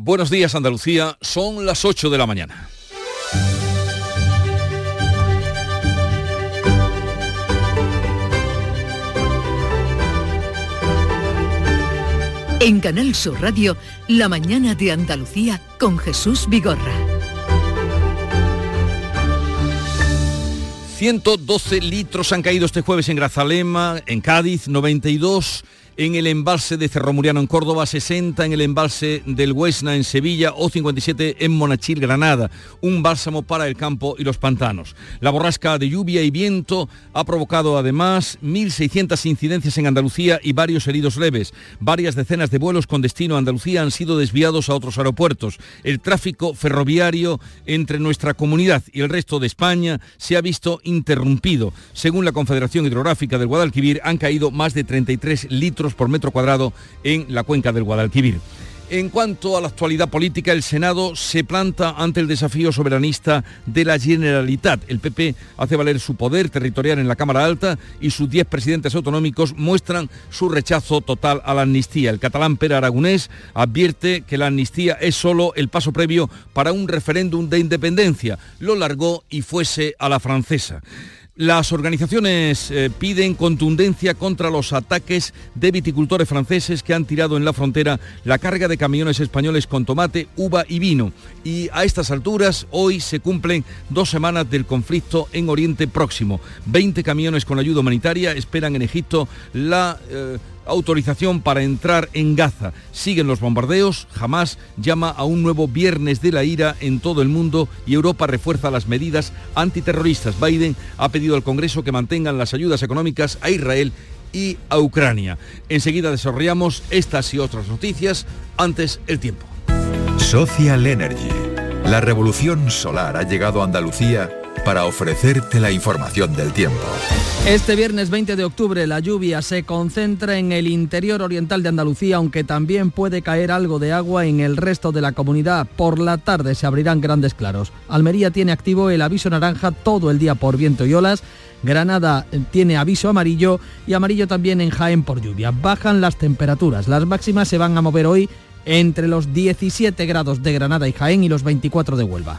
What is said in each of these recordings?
Buenos días Andalucía, son las 8 de la mañana. En Canal Sur Radio, La mañana de Andalucía con Jesús Vigorra. 112 litros han caído este jueves en Grazalema, en Cádiz, 92 en el embalse de Cerro Muriano en Córdoba, 60 en el embalse del Huesna en Sevilla o 57 en Monachil, Granada. Un bálsamo para el campo y los pantanos. La borrasca de lluvia y viento ha provocado además 1.600 incidencias en Andalucía y varios heridos leves. Varias decenas de vuelos con destino a Andalucía han sido desviados a otros aeropuertos. El tráfico ferroviario entre nuestra comunidad y el resto de España se ha visto interrumpido. Según la Confederación Hidrográfica del Guadalquivir, han caído más de 33 litros por metro cuadrado en la cuenca del Guadalquivir. En cuanto a la actualidad política, el Senado se planta ante el desafío soberanista de la Generalitat. El PP hace valer su poder territorial en la Cámara Alta y sus 10 presidentes autonómicos muestran su rechazo total a la amnistía. El catalán Pere Aragonés advierte que la amnistía es solo el paso previo para un referéndum de independencia. Lo largó y fuese a la francesa. Las organizaciones eh, piden contundencia contra los ataques de viticultores franceses que han tirado en la frontera la carga de camiones españoles con tomate, uva y vino. Y a estas alturas, hoy se cumplen dos semanas del conflicto en Oriente Próximo. 20 camiones con ayuda humanitaria esperan en Egipto la... Eh, autorización para entrar en Gaza. Siguen los bombardeos, Hamas llama a un nuevo viernes de la ira en todo el mundo y Europa refuerza las medidas antiterroristas. Biden ha pedido al Congreso que mantengan las ayudas económicas a Israel y a Ucrania. Enseguida desarrollamos estas y otras noticias, antes el tiempo. Social Energy. La revolución solar ha llegado a Andalucía para ofrecerte la información del tiempo. Este viernes 20 de octubre la lluvia se concentra en el interior oriental de Andalucía, aunque también puede caer algo de agua en el resto de la comunidad. Por la tarde se abrirán grandes claros. Almería tiene activo el aviso naranja todo el día por viento y olas. Granada tiene aviso amarillo y amarillo también en Jaén por lluvia. Bajan las temperaturas. Las máximas se van a mover hoy entre los 17 grados de Granada y Jaén y los 24 de Huelva.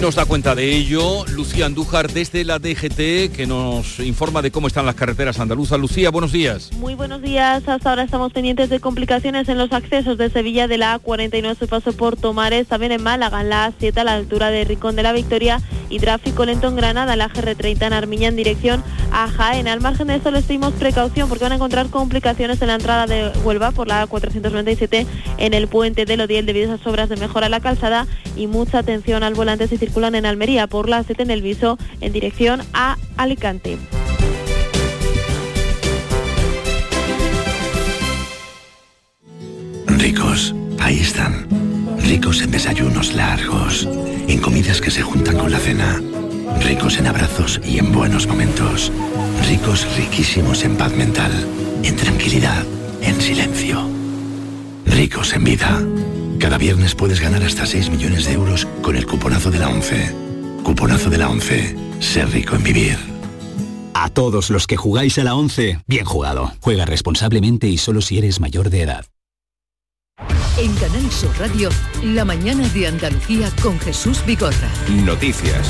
Nos da cuenta de ello Lucía Andújar desde la DGT que nos informa de cómo están las carreteras andaluzas. Lucía, buenos días. Muy buenos días. Hasta ahora estamos pendientes de complicaciones en los accesos de Sevilla de la A49 su paso por Tomares, también en Málaga, en la A7 a la altura de Ricón de la Victoria y tráfico lento en Granada, la GR30 en Armiña en dirección a Jaén. Al margen de esto les pedimos precaución porque van a encontrar complicaciones en la entrada de Huelva por la A497 en el puente de Lodiel debido a esas obras de mejora a la calzada y mucha atención al volante circulan en Almería por la 7 en el Viso en dirección a Alicante. Ricos, ahí están. Ricos en desayunos largos, en comidas que se juntan con la cena. Ricos en abrazos y en buenos momentos. Ricos riquísimos en paz mental, en tranquilidad, en silencio. Ricos en vida. Cada viernes puedes ganar hasta 6 millones de euros con el cuponazo de la 11. Cuponazo de la 11. Ser rico en vivir. A todos los que jugáis a la 11, bien jugado. Juega responsablemente y solo si eres mayor de edad. En Canal Sur Radio, la mañana de Andalucía con Jesús Bigorra. Noticias.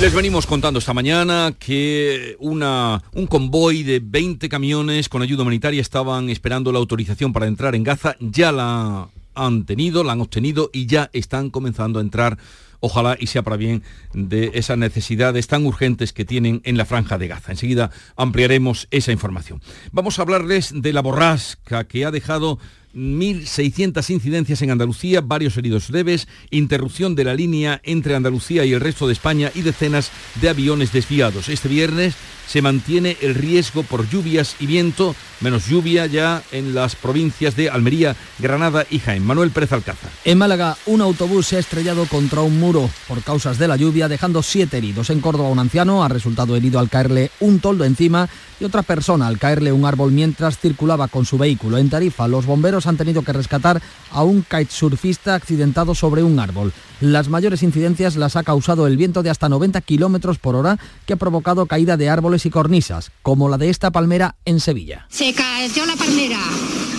Les venimos contando esta mañana que una, un convoy de 20 camiones con ayuda humanitaria estaban esperando la autorización para entrar en Gaza. Ya la han tenido, la han obtenido y ya están comenzando a entrar ojalá y sea para bien de esas necesidades tan urgentes que tienen en la franja de Gaza. Enseguida ampliaremos esa información. Vamos a hablarles de la borrasca que ha dejado 1.600 incidencias en Andalucía, varios heridos leves, interrupción de la línea entre Andalucía y el resto de España y decenas de aviones desviados. Este viernes se mantiene el riesgo por lluvias y viento, menos lluvia ya en las provincias de Almería, Granada y Jaén. Manuel Pérez Alcázar. En Málaga, un autobús se ha estrellado contra un muro por causas de la lluvia, dejando siete heridos. En Córdoba, un anciano ha resultado herido al caerle un toldo encima y otra persona al caerle un árbol mientras circulaba con su vehículo. En Tarifa, los bomberos han tenido que rescatar a un kitesurfista accidentado sobre un árbol. Las mayores incidencias las ha causado el viento de hasta 90 kilómetros por hora que ha provocado caída de árboles y cornisas, como la de esta palmera en Sevilla. Se cayó la palmera.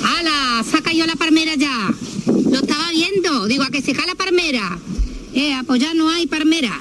¡Hala! Se caído la palmera ya. Lo estaba viendo. Digo, a que se cae la palmera. Eh, pues no hay palmera.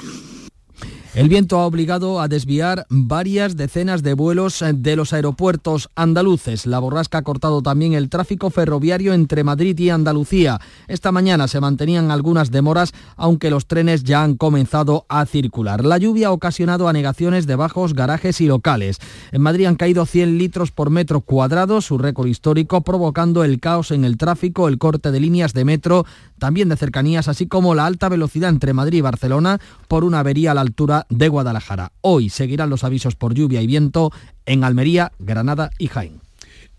El viento ha obligado a desviar varias decenas de vuelos de los aeropuertos andaluces. La borrasca ha cortado también el tráfico ferroviario entre Madrid y Andalucía. Esta mañana se mantenían algunas demoras, aunque los trenes ya han comenzado a circular. La lluvia ha ocasionado anegaciones de bajos garajes y locales. En Madrid han caído 100 litros por metro cuadrado, su récord histórico, provocando el caos en el tráfico, el corte de líneas de metro, también de cercanías, así como la alta velocidad entre Madrid y Barcelona por una avería a la altura de Guadalajara. Hoy seguirán los avisos por lluvia y viento en Almería, Granada y Jaén.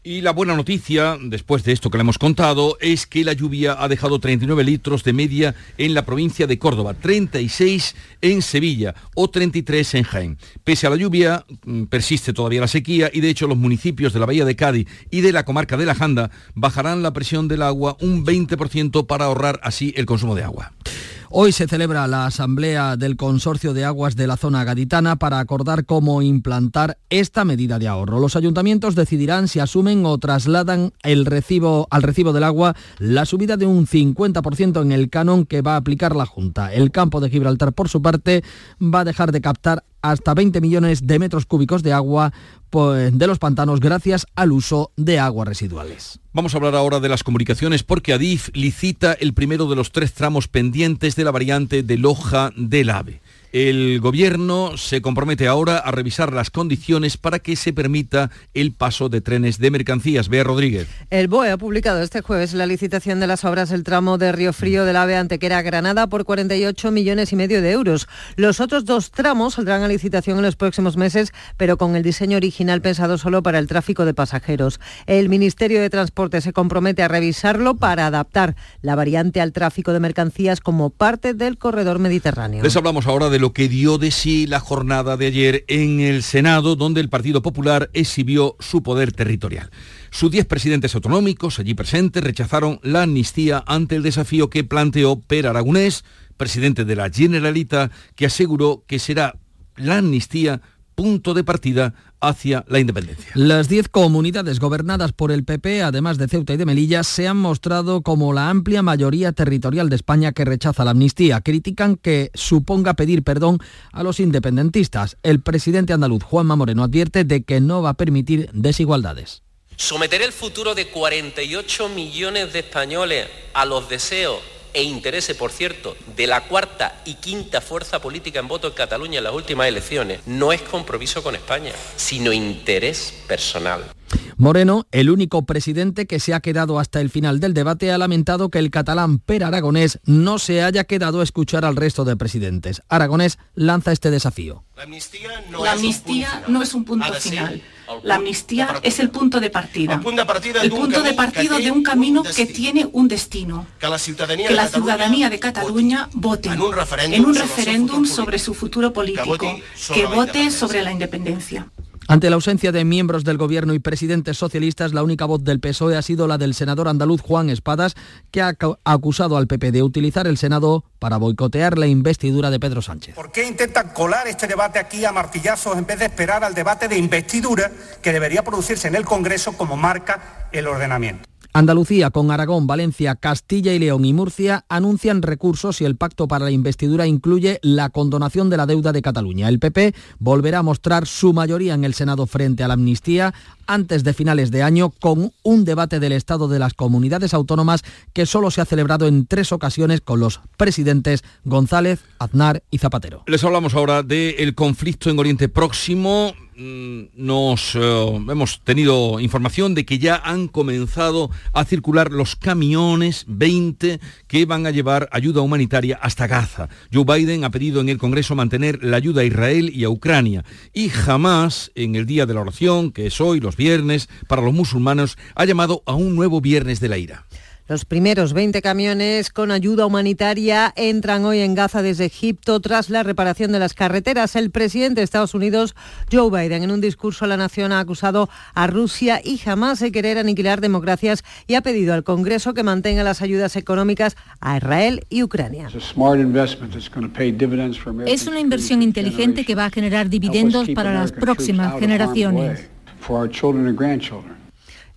Y la buena noticia, después de esto que le hemos contado, es que la lluvia ha dejado 39 litros de media en la provincia de Córdoba, 36 en Sevilla o 33 en Jaén. Pese a la lluvia, mm, persiste todavía la sequía y de hecho los municipios de la Bahía de Cádiz y de la comarca de la Janda bajarán la presión del agua un 20% para ahorrar así el consumo de agua. Hoy se celebra la asamblea del Consorcio de Aguas de la zona gaditana para acordar cómo implantar esta medida de ahorro. Los ayuntamientos decidirán si asumen o trasladan el recibo, al recibo del agua la subida de un 50% en el canon que va a aplicar la Junta. El campo de Gibraltar, por su parte, va a dejar de captar hasta 20 millones de metros cúbicos de agua pues, de los pantanos gracias al uso de aguas residuales. Vamos a hablar ahora de las comunicaciones porque Adif licita el primero de los tres tramos pendientes de la variante de Loja del AVE. El gobierno se compromete ahora a revisar las condiciones para que se permita el paso de trenes de mercancías. Bea Rodríguez. El BOE ha publicado este jueves la licitación de las obras del tramo de Río Frío del AVE Antequera Granada por 48 millones y medio de euros. Los otros dos tramos saldrán a licitación en los próximos meses, pero con el diseño original pensado solo para el tráfico de pasajeros. El Ministerio de Transporte se compromete a revisarlo para adaptar la variante al tráfico de mercancías como parte del corredor mediterráneo. Les hablamos ahora de lo que dio de sí la jornada de ayer en el Senado, donde el Partido Popular exhibió su poder territorial. Sus diez presidentes autonómicos allí presentes rechazaron la amnistía ante el desafío que planteó Per Aragonés, presidente de la Generalitat, que aseguró que será la amnistía punto de partida hacia la independencia. Las diez comunidades gobernadas por el PP, además de Ceuta y de Melilla, se han mostrado como la amplia mayoría territorial de España que rechaza la amnistía. Critican que suponga pedir perdón a los independentistas. El presidente andaluz Juanma Moreno advierte de que no va a permitir desigualdades. Someter el futuro de 48 millones de españoles a los deseos e interese, por cierto, de la cuarta y quinta fuerza política en voto en Cataluña en las últimas elecciones, no es compromiso con España, sino interés personal. Moreno, el único presidente que se ha quedado hasta el final del debate, ha lamentado que el catalán Per Aragonés no se haya quedado a escuchar al resto de presidentes. Aragonés lanza este desafío. La amnistía no, es, un punto final. La amnistía es el punto de partida. El punto de partida de un camino que tiene un destino. Que la ciudadanía de Cataluña vote en un referéndum sobre su futuro político, que vote sobre la independencia. Ante la ausencia de miembros del Gobierno y presidentes socialistas, la única voz del PSOE ha sido la del senador andaluz Juan Espadas, que ha acusado al PP de utilizar el Senado para boicotear la investidura de Pedro Sánchez. ¿Por qué intentan colar este debate aquí a martillazos en vez de esperar al debate de investidura que debería producirse en el Congreso como marca el ordenamiento? Andalucía, con Aragón, Valencia, Castilla y León y Murcia anuncian recursos y el pacto para la investidura incluye la condonación de la deuda de Cataluña. El PP volverá a mostrar su mayoría en el Senado frente a la amnistía antes de finales de año con un debate del Estado de las comunidades autónomas que solo se ha celebrado en tres ocasiones con los presidentes González, Aznar y Zapatero. Les hablamos ahora del conflicto en Oriente Próximo. Mm, nos eh, hemos tenido información de que ya han comenzado a circular los camiones 20 que van a llevar ayuda humanitaria hasta Gaza. Joe Biden ha pedido en el Congreso mantener la ayuda a Israel y a Ucrania y jamás en el día de la oración, que es hoy, los viernes, para los musulmanes, ha llamado a un nuevo viernes de la ira. Los primeros 20 camiones con ayuda humanitaria entran hoy en Gaza desde Egipto tras la reparación de las carreteras. El presidente de Estados Unidos, Joe Biden, en un discurso a la nación ha acusado a Rusia y jamás de querer aniquilar democracias y ha pedido al Congreso que mantenga las ayudas económicas a Israel y Ucrania. Es una inversión inteligente que va a generar dividendos para las próximas generaciones. for our children and grandchildren.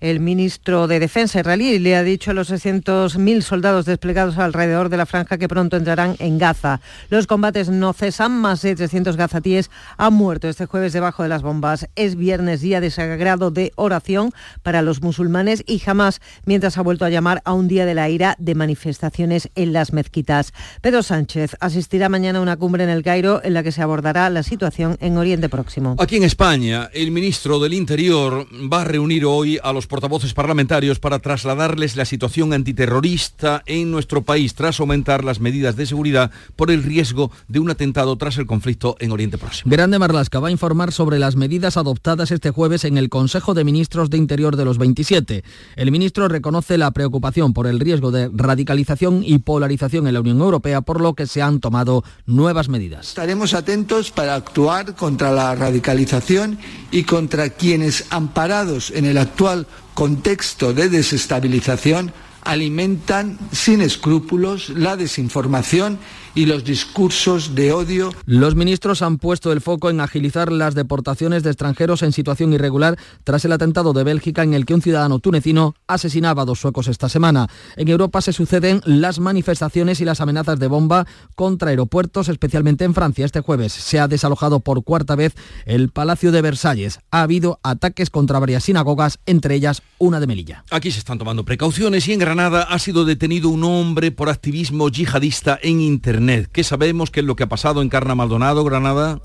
El ministro de Defensa israelí le ha dicho a los 600.000 soldados desplegados alrededor de la franja que pronto entrarán en Gaza. Los combates no cesan, más de 300 gazatíes han muerto este jueves debajo de las bombas. Es viernes, día de sagrado de oración para los musulmanes y jamás, mientras ha vuelto a llamar a un día de la ira de manifestaciones en las mezquitas. Pedro Sánchez asistirá mañana a una cumbre en el Cairo en la que se abordará la situación en Oriente Próximo. Aquí en España, el ministro del Interior va a reunir hoy a los portavoces parlamentarios para trasladarles la situación antiterrorista en nuestro país tras aumentar las medidas de seguridad por el riesgo de un atentado tras el conflicto en Oriente Próximo. Grande Marlasca va a informar sobre las medidas adoptadas este jueves en el Consejo de Ministros de Interior de los 27. El ministro reconoce la preocupación por el riesgo de radicalización y polarización en la Unión Europea, por lo que se han tomado nuevas medidas. Estaremos atentos para actuar contra la radicalización y contra quienes, amparados en el actual contexto de desestabilización, alimentan sin escrúpulos la desinformación y los discursos de odio. Los ministros han puesto el foco en agilizar las deportaciones de extranjeros en situación irregular tras el atentado de Bélgica en el que un ciudadano tunecino asesinaba a dos suecos esta semana. En Europa se suceden las manifestaciones y las amenazas de bomba contra aeropuertos, especialmente en Francia. Este jueves se ha desalojado por cuarta vez el Palacio de Versalles. Ha habido ataques contra varias sinagogas, entre ellas una de Melilla. Aquí se están tomando precauciones y en Granada ha sido detenido un hombre por activismo yihadista en Internet. ¿Qué sabemos? ¿Qué es lo que ha pasado en Carna Maldonado, Granada?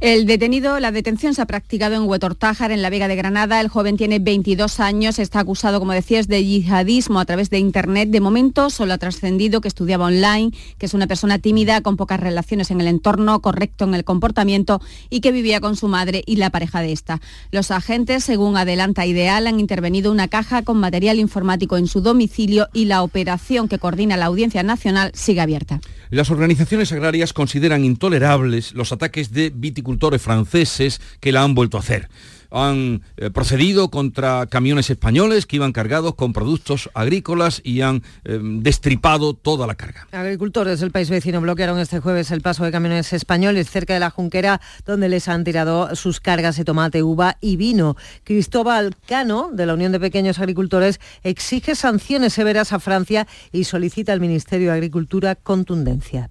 El detenido, la detención se ha practicado en Huetortájar, en la Vega de Granada. El joven tiene 22 años, está acusado, como decías, de yihadismo a través de Internet. De momento solo ha trascendido que estudiaba online, que es una persona tímida, con pocas relaciones en el entorno, correcto en el comportamiento y que vivía con su madre y la pareja de esta. Los agentes, según adelanta Ideal, han intervenido una caja con material informático en su domicilio y la operación que coordina la Audiencia Nacional sigue abierta. Las organizaciones agrarias consideran intolerables los ataques de viticultores franceses que la han vuelto a hacer. Han eh, procedido contra camiones españoles que iban cargados con productos agrícolas y han eh, destripado toda la carga. Agricultores del país vecino bloquearon este jueves el paso de camiones españoles cerca de la Junquera, donde les han tirado sus cargas de tomate, uva y vino. Cristóbal Cano, de la Unión de Pequeños Agricultores, exige sanciones severas a Francia y solicita al Ministerio de Agricultura contundencia.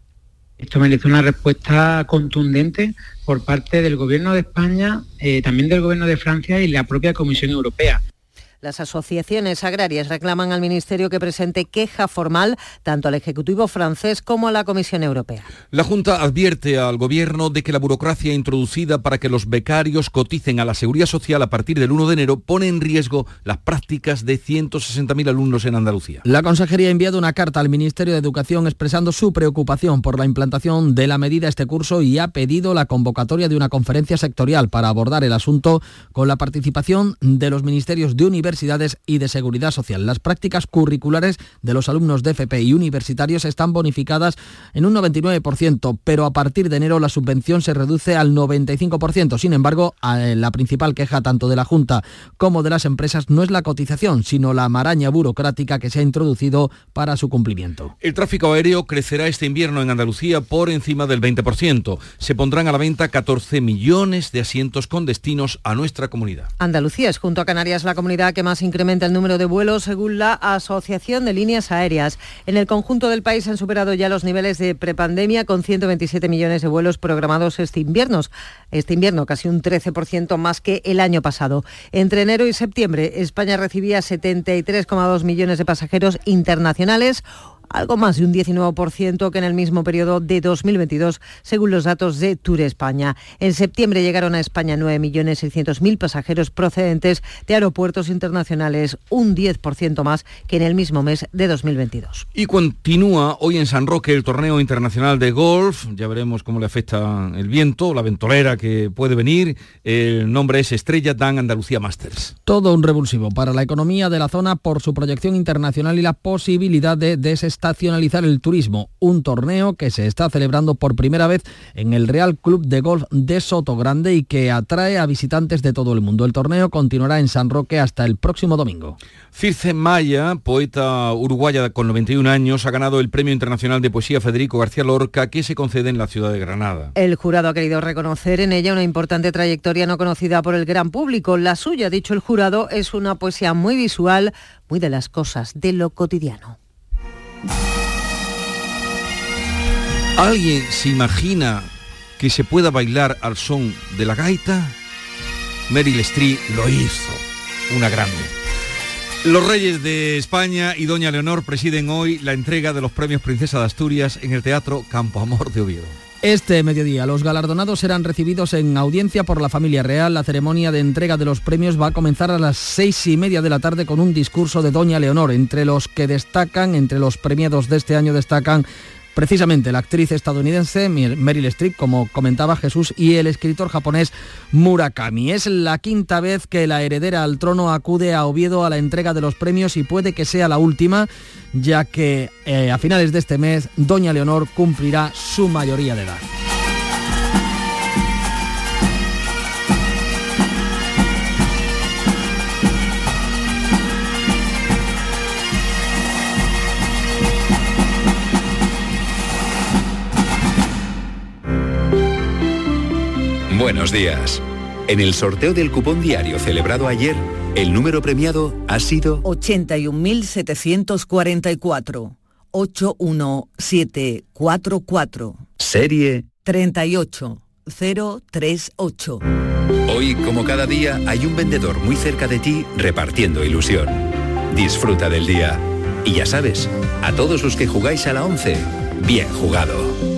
Esto merece una respuesta contundente por parte del Gobierno de España, eh, también del Gobierno de Francia y la propia Comisión Europea. Las asociaciones agrarias reclaman al Ministerio que presente queja formal tanto al Ejecutivo francés como a la Comisión Europea. La Junta advierte al Gobierno de que la burocracia introducida para que los becarios coticen a la Seguridad Social a partir del 1 de enero pone en riesgo las prácticas de 160.000 alumnos en Andalucía. La Consejería ha enviado una carta al Ministerio de Educación expresando su preocupación por la implantación de la medida este curso y ha pedido la convocatoria de una conferencia sectorial para abordar el asunto con la participación de los ministerios de universidad universidades y de seguridad social. Las prácticas curriculares de los alumnos de FP y universitarios están bonificadas en un 99%, pero a partir de enero la subvención se reduce al 95%. Sin embargo, la principal queja tanto de la Junta como de las empresas no es la cotización, sino la maraña burocrática que se ha introducido para su cumplimiento. El tráfico aéreo crecerá este invierno en Andalucía por encima del 20%. Se pondrán a la venta 14 millones de asientos con destinos a nuestra comunidad. Andalucía es junto a Canarias la comunidad que más incrementa el número de vuelos según la Asociación de Líneas Aéreas. En el conjunto del país han superado ya los niveles de prepandemia con 127 millones de vuelos programados este invierno. Este invierno casi un 13% más que el año pasado. Entre enero y septiembre España recibía 73,2 millones de pasajeros internacionales algo más de un 19% que en el mismo periodo de 2022, según los datos de Tour España. En septiembre llegaron a España 9.600.000 pasajeros procedentes de aeropuertos internacionales, un 10% más que en el mismo mes de 2022. Y continúa hoy en San Roque el torneo internacional de golf. Ya veremos cómo le afecta el viento, la ventolera que puede venir. El nombre es Estrella Dan Andalucía Masters. Todo un revulsivo para la economía de la zona por su proyección internacional y la posibilidad de desestabilizar estacionalizar el turismo, un torneo que se está celebrando por primera vez en el Real Club de Golf de Soto Grande y que atrae a visitantes de todo el mundo. El torneo continuará en San Roque hasta el próximo domingo. Circe Maya, poeta uruguaya con 91 años, ha ganado el Premio Internacional de Poesía Federico García Lorca que se concede en la ciudad de Granada. El jurado ha querido reconocer en ella una importante trayectoria no conocida por el gran público. La suya, dicho el jurado, es una poesía muy visual, muy de las cosas, de lo cotidiano. ¿Alguien se imagina que se pueda bailar al son de la gaita? Meryl Streep lo hizo, una grande. Los Reyes de España y Doña Leonor presiden hoy la entrega de los premios Princesa de Asturias en el Teatro Campo Amor de Oviedo. Este mediodía los galardonados serán recibidos en audiencia por la familia real. La ceremonia de entrega de los premios va a comenzar a las seis y media de la tarde con un discurso de Doña Leonor. Entre los que destacan, entre los premiados de este año destacan precisamente la actriz estadounidense Meryl Streep, como comentaba Jesús, y el escritor japonés Murakami. Es la quinta vez que la heredera al trono acude a Oviedo a la entrega de los premios y puede que sea la última, ya que eh, a finales de este mes Doña Leonor cumplirá su mayoría de edad. Buenos días. En el sorteo del cupón diario celebrado ayer, el número premiado ha sido 81.744. 81744. Serie 38038. Hoy, como cada día, hay un vendedor muy cerca de ti repartiendo ilusión. Disfruta del día. Y ya sabes, a todos los que jugáis a la 11, bien jugado.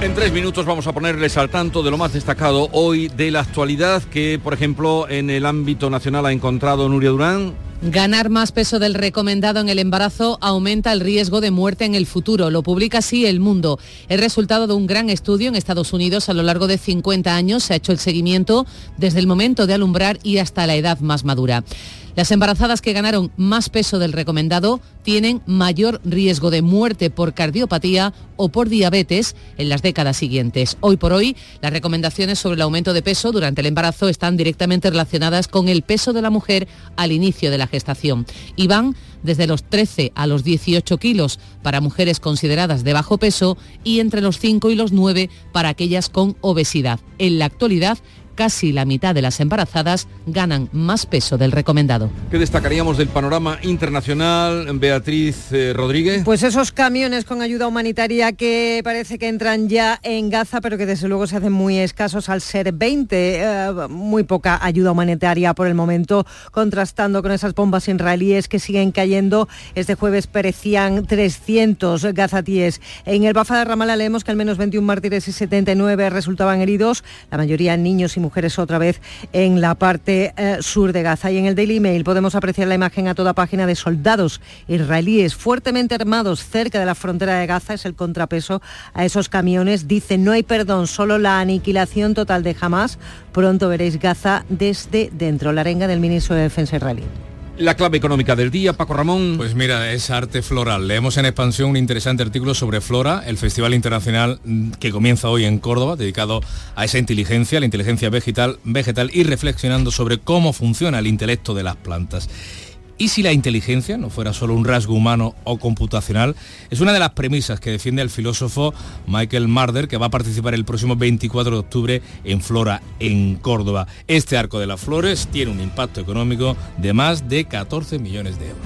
En tres minutos vamos a ponerles al tanto de lo más destacado hoy de la actualidad que, por ejemplo, en el ámbito nacional ha encontrado Nuria Durán. Ganar más peso del recomendado en el embarazo aumenta el riesgo de muerte en el futuro. Lo publica así El Mundo. El resultado de un gran estudio en Estados Unidos a lo largo de 50 años. Se ha hecho el seguimiento desde el momento de alumbrar y hasta la edad más madura. Las embarazadas que ganaron más peso del recomendado tienen mayor riesgo de muerte por cardiopatía o por diabetes en las décadas siguientes. Hoy por hoy, las recomendaciones sobre el aumento de peso durante el embarazo están directamente relacionadas con el peso de la mujer al inicio de la gestación y van desde los 13 a los 18 kilos para mujeres consideradas de bajo peso y entre los 5 y los 9 para aquellas con obesidad. En la actualidad, casi la mitad de las embarazadas ganan más peso del recomendado. ¿Qué destacaríamos del panorama internacional, Beatriz eh, Rodríguez? Pues esos camiones con ayuda humanitaria que parece que entran ya en Gaza, pero que desde luego se hacen muy escasos al ser 20. Eh, muy poca ayuda humanitaria por el momento, contrastando con esas bombas israelíes que siguen cayendo. Este jueves perecían 300 gazatíes. En el Bafa de Ramallah leemos que al menos 21 mártires y 79 resultaban heridos, la mayoría niños y mujeres otra vez en la parte eh, sur de Gaza. Y en el Daily Mail podemos apreciar la imagen a toda página de soldados israelíes fuertemente armados cerca de la frontera de Gaza. Es el contrapeso a esos camiones. Dice no hay perdón, solo la aniquilación total de Hamas. Pronto veréis Gaza desde dentro. La arenga del ministro de Defensa israelí. La clave económica del día, Paco Ramón. Pues mira, es arte floral. Leemos en expansión un interesante artículo sobre Flora, el festival internacional que comienza hoy en Córdoba, dedicado a esa inteligencia, la inteligencia vegetal, vegetal y reflexionando sobre cómo funciona el intelecto de las plantas. ¿Y si la inteligencia no fuera solo un rasgo humano o computacional? Es una de las premisas que defiende el filósofo Michael Marder, que va a participar el próximo 24 de octubre en Flora, en Córdoba. Este arco de las flores tiene un impacto económico de más de 14 millones de euros.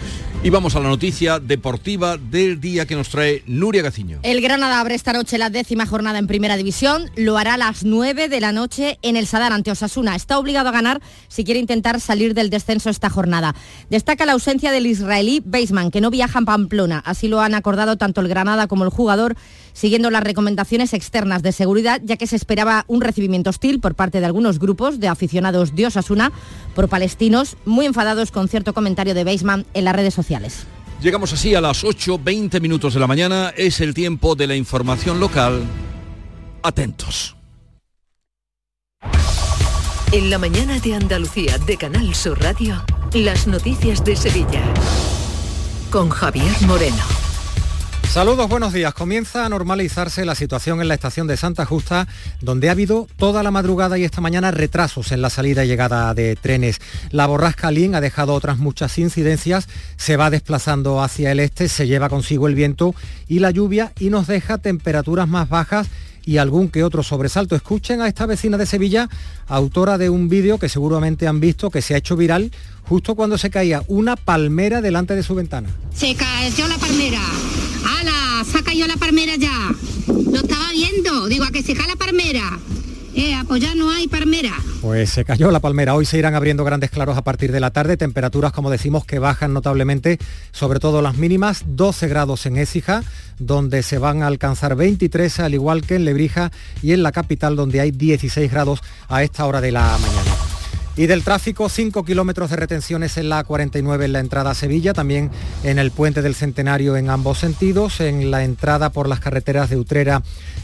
Y vamos a la noticia deportiva del día que nos trae Nuria Gaciño. El Granada abre esta noche la décima jornada en Primera División. Lo hará a las 9 de la noche en el Sadar ante Osasuna. Está obligado a ganar si quiere intentar salir del descenso esta jornada. Destaca la ausencia del israelí Baseman, que no viaja en Pamplona. Así lo han acordado tanto el Granada como el jugador, siguiendo las recomendaciones externas de seguridad, ya que se esperaba un recibimiento hostil por parte de algunos grupos de aficionados de Osasuna por palestinos muy enfadados con cierto comentario de Baseman en las redes sociales. Llegamos así a las 8.20 minutos de la mañana. Es el tiempo de la información local. Atentos. En la mañana de Andalucía de Canal Sur Radio, las noticias de Sevilla. Con Javier Moreno. Saludos, buenos días. Comienza a normalizarse la situación en la estación de Santa Justa, donde ha habido toda la madrugada y esta mañana retrasos en la salida y llegada de trenes. La borrasca Lin ha dejado otras muchas incidencias, se va desplazando hacia el este, se lleva consigo el viento y la lluvia y nos deja temperaturas más bajas y algún que otro sobresalto. Escuchen a esta vecina de Sevilla, autora de un vídeo que seguramente han visto, que se ha hecho viral justo cuando se caía una palmera delante de su ventana. Se cayó la palmera. ¡Hala! Se caído la palmera ya. Lo estaba viendo. Digo, a que se cae la palmera. Eh, pues ya no hay palmera. Pues se cayó la palmera. Hoy se irán abriendo grandes claros a partir de la tarde. Temperaturas, como decimos, que bajan notablemente, sobre todo las mínimas. 12 grados en Écija, donde se van a alcanzar 23, al igual que en Lebrija y en la capital, donde hay 16 grados a esta hora de la mañana. Y del tráfico, 5 kilómetros de retenciones en la 49 en la entrada a Sevilla, también en el puente del Centenario en ambos sentidos, en la entrada por las carreteras de Utrera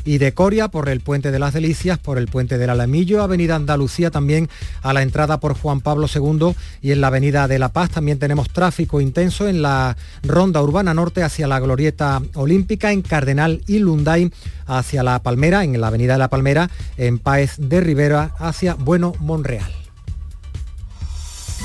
y de Coria, por el puente de las Delicias, por el puente del Alamillo, Avenida Andalucía también a la entrada por Juan Pablo II y en la Avenida de La Paz también tenemos tráfico intenso en la Ronda Urbana Norte hacia la Glorieta Olímpica, en Cardenal y Lunday hacia La Palmera, en la Avenida de La Palmera, en Páez de Rivera hacia Bueno Monreal.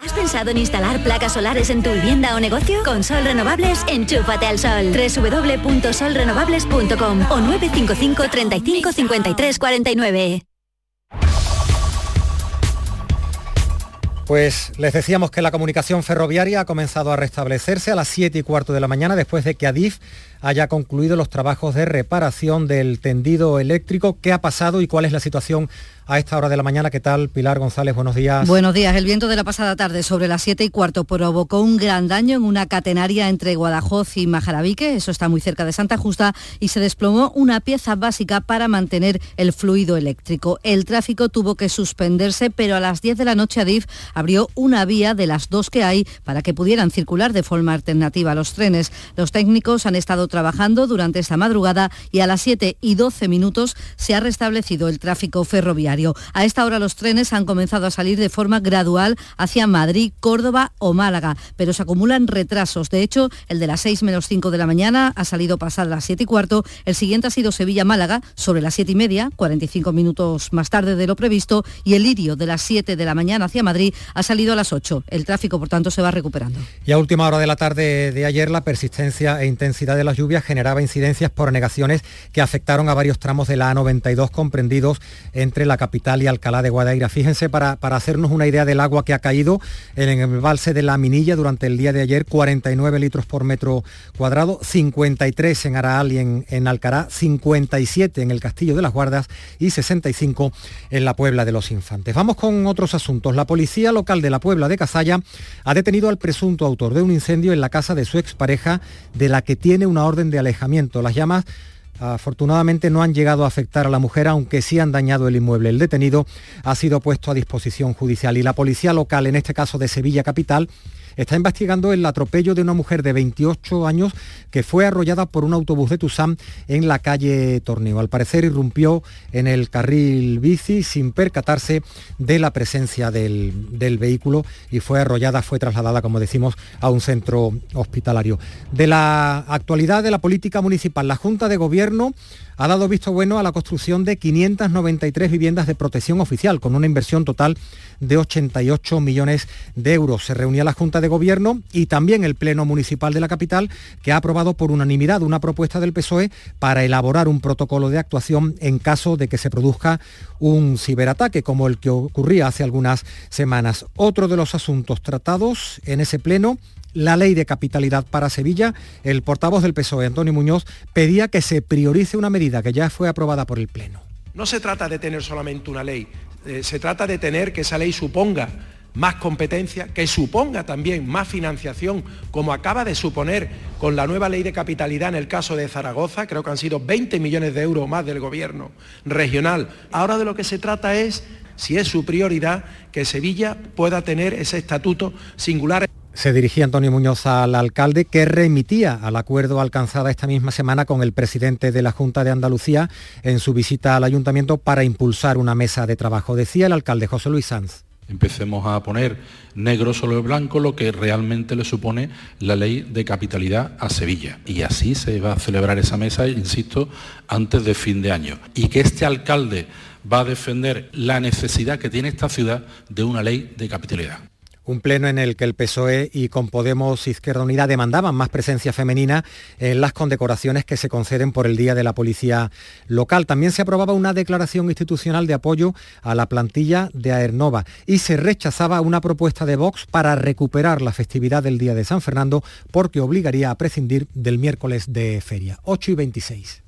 ¿Has pensado en instalar placas solares en tu vivienda o negocio? Con Sol Renovables, enchúfate al sol. www.solrenovables.com o 955 35 53 49. Pues les decíamos que la comunicación ferroviaria ha comenzado a restablecerse a las 7 y cuarto de la mañana después de que Adif haya concluido los trabajos de reparación del tendido eléctrico. ¿Qué ha pasado y cuál es la situación a esta hora de la mañana. ¿Qué tal, Pilar González? Buenos días. Buenos días. El viento de la pasada tarde sobre las 7 y cuarto provocó un gran daño en una catenaria entre Guadajoz y Majarabique, eso está muy cerca de Santa Justa, y se desplomó una pieza básica para mantener el fluido eléctrico. El tráfico tuvo que suspenderse, pero a las 10 de la noche Adif abrió una vía de las dos que hay para que pudieran circular de forma alternativa los trenes. Los técnicos han estado trabajando durante esta madrugada y a las 7 y 12 minutos se ha restablecido el tráfico ferroviario. A esta hora los trenes han comenzado a salir de forma gradual hacia Madrid, Córdoba o Málaga, pero se acumulan retrasos. De hecho, el de las 6 menos 5 de la mañana ha salido pasar las 7 y cuarto. El siguiente ha sido Sevilla-Málaga sobre las 7 y media, 45 minutos más tarde de lo previsto. Y el Lirio de las 7 de la mañana hacia Madrid ha salido a las 8. El tráfico, por tanto, se va recuperando. Y a última hora de la tarde de ayer, la persistencia e intensidad de las lluvias generaba incidencias por negaciones que afectaron a varios tramos de la A92 comprendidos entre la capital y Alcalá de Guadaira. Fíjense, para, para hacernos una idea del agua que ha caído en el embalse de la Minilla durante el día de ayer, 49 litros por metro cuadrado, 53 en Araal y en, en Alcará, 57 en el Castillo de las Guardas y 65 en la Puebla de los Infantes. Vamos con otros asuntos. La policía local de la Puebla de Cazalla ha detenido al presunto autor de un incendio en la casa de su expareja, de la que tiene una orden de alejamiento. Las llamas Afortunadamente no han llegado a afectar a la mujer, aunque sí han dañado el inmueble. El detenido ha sido puesto a disposición judicial y la policía local, en este caso de Sevilla Capital, está investigando el atropello de una mujer de 28 años que fue arrollada por un autobús de Tusam en la calle Torneo. Al parecer irrumpió en el carril bici sin percatarse de la presencia del, del vehículo y fue arrollada, fue trasladada, como decimos, a un centro hospitalario. De la actualidad de la política municipal, la Junta de Gobierno ha dado visto bueno a la construcción de 593 viviendas de protección oficial, con una inversión total de 88 millones de euros. Se reunía la Junta de Gobierno y también el Pleno Municipal de la capital, que ha aprobado por unanimidad una propuesta del PSOE para elaborar un protocolo de actuación en caso de que se produzca un ciberataque, como el que ocurría hace algunas semanas. Otro de los asuntos tratados en ese Pleno la ley de capitalidad para Sevilla, el portavoz del PSOE, Antonio Muñoz, pedía que se priorice una medida que ya fue aprobada por el Pleno. No se trata de tener solamente una ley, eh, se trata de tener que esa ley suponga más competencia, que suponga también más financiación, como acaba de suponer con la nueva ley de capitalidad en el caso de Zaragoza, creo que han sido 20 millones de euros más del gobierno regional. Ahora de lo que se trata es, si es su prioridad, que Sevilla pueda tener ese estatuto singular se dirigía Antonio Muñoz al alcalde que remitía al acuerdo alcanzado esta misma semana con el presidente de la Junta de Andalucía en su visita al ayuntamiento para impulsar una mesa de trabajo. Decía el alcalde José Luis Sanz. Empecemos a poner negro sobre blanco lo que realmente le supone la ley de capitalidad a Sevilla. Y así se va a celebrar esa mesa, insisto, antes de fin de año. Y que este alcalde va a defender la necesidad que tiene esta ciudad de una ley de capitalidad. Un pleno en el que el PSOE y con Podemos Izquierda Unida demandaban más presencia femenina en las condecoraciones que se conceden por el Día de la Policía Local. También se aprobaba una declaración institucional de apoyo a la plantilla de Aernova y se rechazaba una propuesta de Vox para recuperar la festividad del Día de San Fernando porque obligaría a prescindir del miércoles de feria. 8 y 26.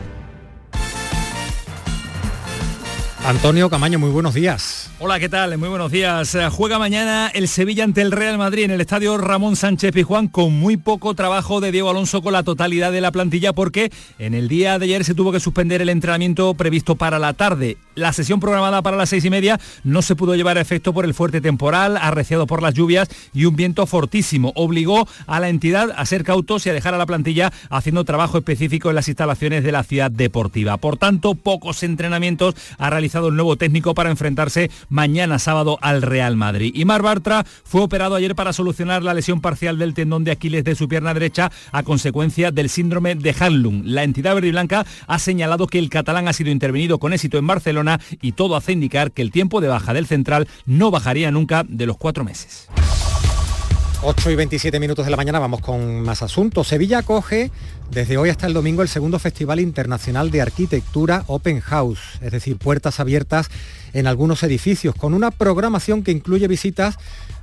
Antonio Camaño, muy buenos días. Hola, ¿qué tal? Muy buenos días. Eh, juega mañana el Sevilla ante el Real Madrid en el estadio Ramón Sánchez Pizjuán con muy poco trabajo de Diego Alonso con la totalidad de la plantilla porque en el día de ayer se tuvo que suspender el entrenamiento previsto para la tarde. La sesión programada para las seis y media no se pudo llevar a efecto por el fuerte temporal, arreciado por las lluvias y un viento fortísimo. Obligó a la entidad a ser cautos y a dejar a la plantilla haciendo trabajo específico en las instalaciones de la ciudad deportiva. Por tanto, pocos entrenamientos ha el nuevo técnico para enfrentarse mañana sábado al Real Madrid. Y Mar Bartra fue operado ayer para solucionar la lesión parcial del tendón de Aquiles de su pierna derecha a consecuencia del síndrome de Hanlung. La entidad verde y blanca ha señalado que el catalán ha sido intervenido con éxito en Barcelona y todo hace indicar que el tiempo de baja del central no bajaría nunca de los cuatro meses. 8 y 27 minutos de la mañana vamos con más asuntos. Sevilla acoge desde hoy hasta el domingo el segundo Festival Internacional de Arquitectura Open House, es decir, puertas abiertas en algunos edificios, con una programación que incluye visitas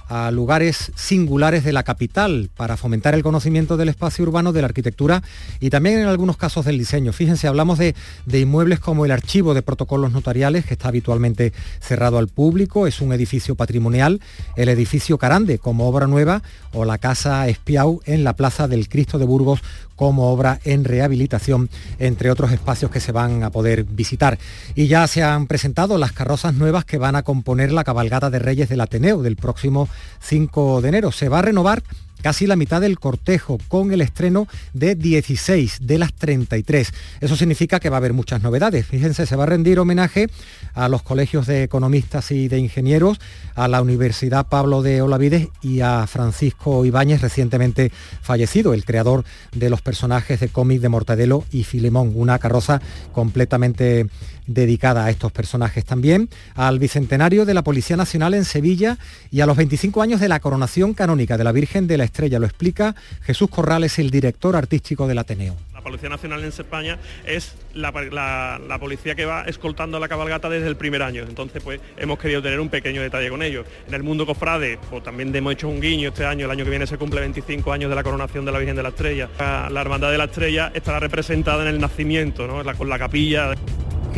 a lugares singulares de la capital para fomentar el conocimiento del espacio urbano, de la arquitectura y también en algunos casos del diseño. Fíjense, hablamos de, inmuebles como el archivo de protocolos notariales, que está habitualmente cerrado al público, es un edificio patrimonial, el edificio Carande como obra nueva o la Casa Espiau en la Plaza del Cristo de Burgos como obra en rehabilitación, entre otros espacios que se van a poder visitar. Y ya se han presentado las carrozas nuevas que van a componer la cabalgata de Reyes del Ateneo del próximo 5 de enero. Se va a renovar casi la mitad del cortejo, con el estreno de 16 de las 33. Eso significa que va a haber muchas novedades. Fíjense, se va a rendir homenaje a los colegios de economistas y de ingenieros, a la Universidad Pablo de Olavides y a Francisco Ibáñez, recientemente fallecido, el creador de los personajes de cómic de Mortadelo y Filemón, una carroza completamente dedicada a estos personajes también, al bicentenario de la Policía Nacional en Sevilla y a los 25 años de la coronación canónica de la Virgen de la Estrella. Lo explica Jesús Corrales, el director artístico del Ateneo Policía Nacional en España es la, la- la policía que va escoltando la cabalgata desde el primer año. Entonces, pues hemos querido tener un pequeño detalle con ellos. En el mundo cofrade, pues también hemos hecho un guiño este año, el año que viene se cumple 25 años de la coronación de la Virgen de la Estrella. La, la Hermandad de la Estrella estará representada en el nacimiento, ¿no? La- con la capilla.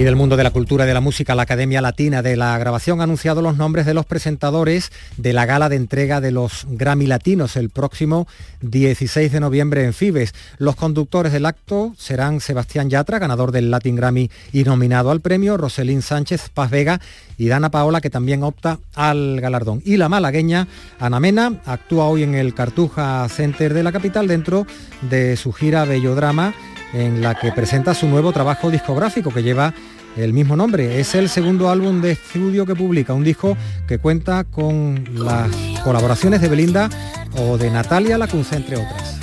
Y del mundo de la cultura y de la música, la Academia Latina de la Grabación ha anunciado los nombres de los presentadores de la gala de entrega de los Grammy Latinos el próximo 16 de noviembre en Fibes. Los conductores del acto serán Sebastián Yatra, ganador del Latin Grammy y nominado al premio, Roselín Sánchez, Paz Vega y Dana Paola, que también opta al galardón. Y la malagueña Ana Mena actúa hoy en el Cartuja Center de la capital dentro de su gira Bellodrama en la que presenta su nuevo trabajo discográfico que lleva el mismo nombre. Es el segundo álbum de estudio que publica, un disco que cuenta con las colaboraciones de Belinda o de Natalia Lacunza, entre otras.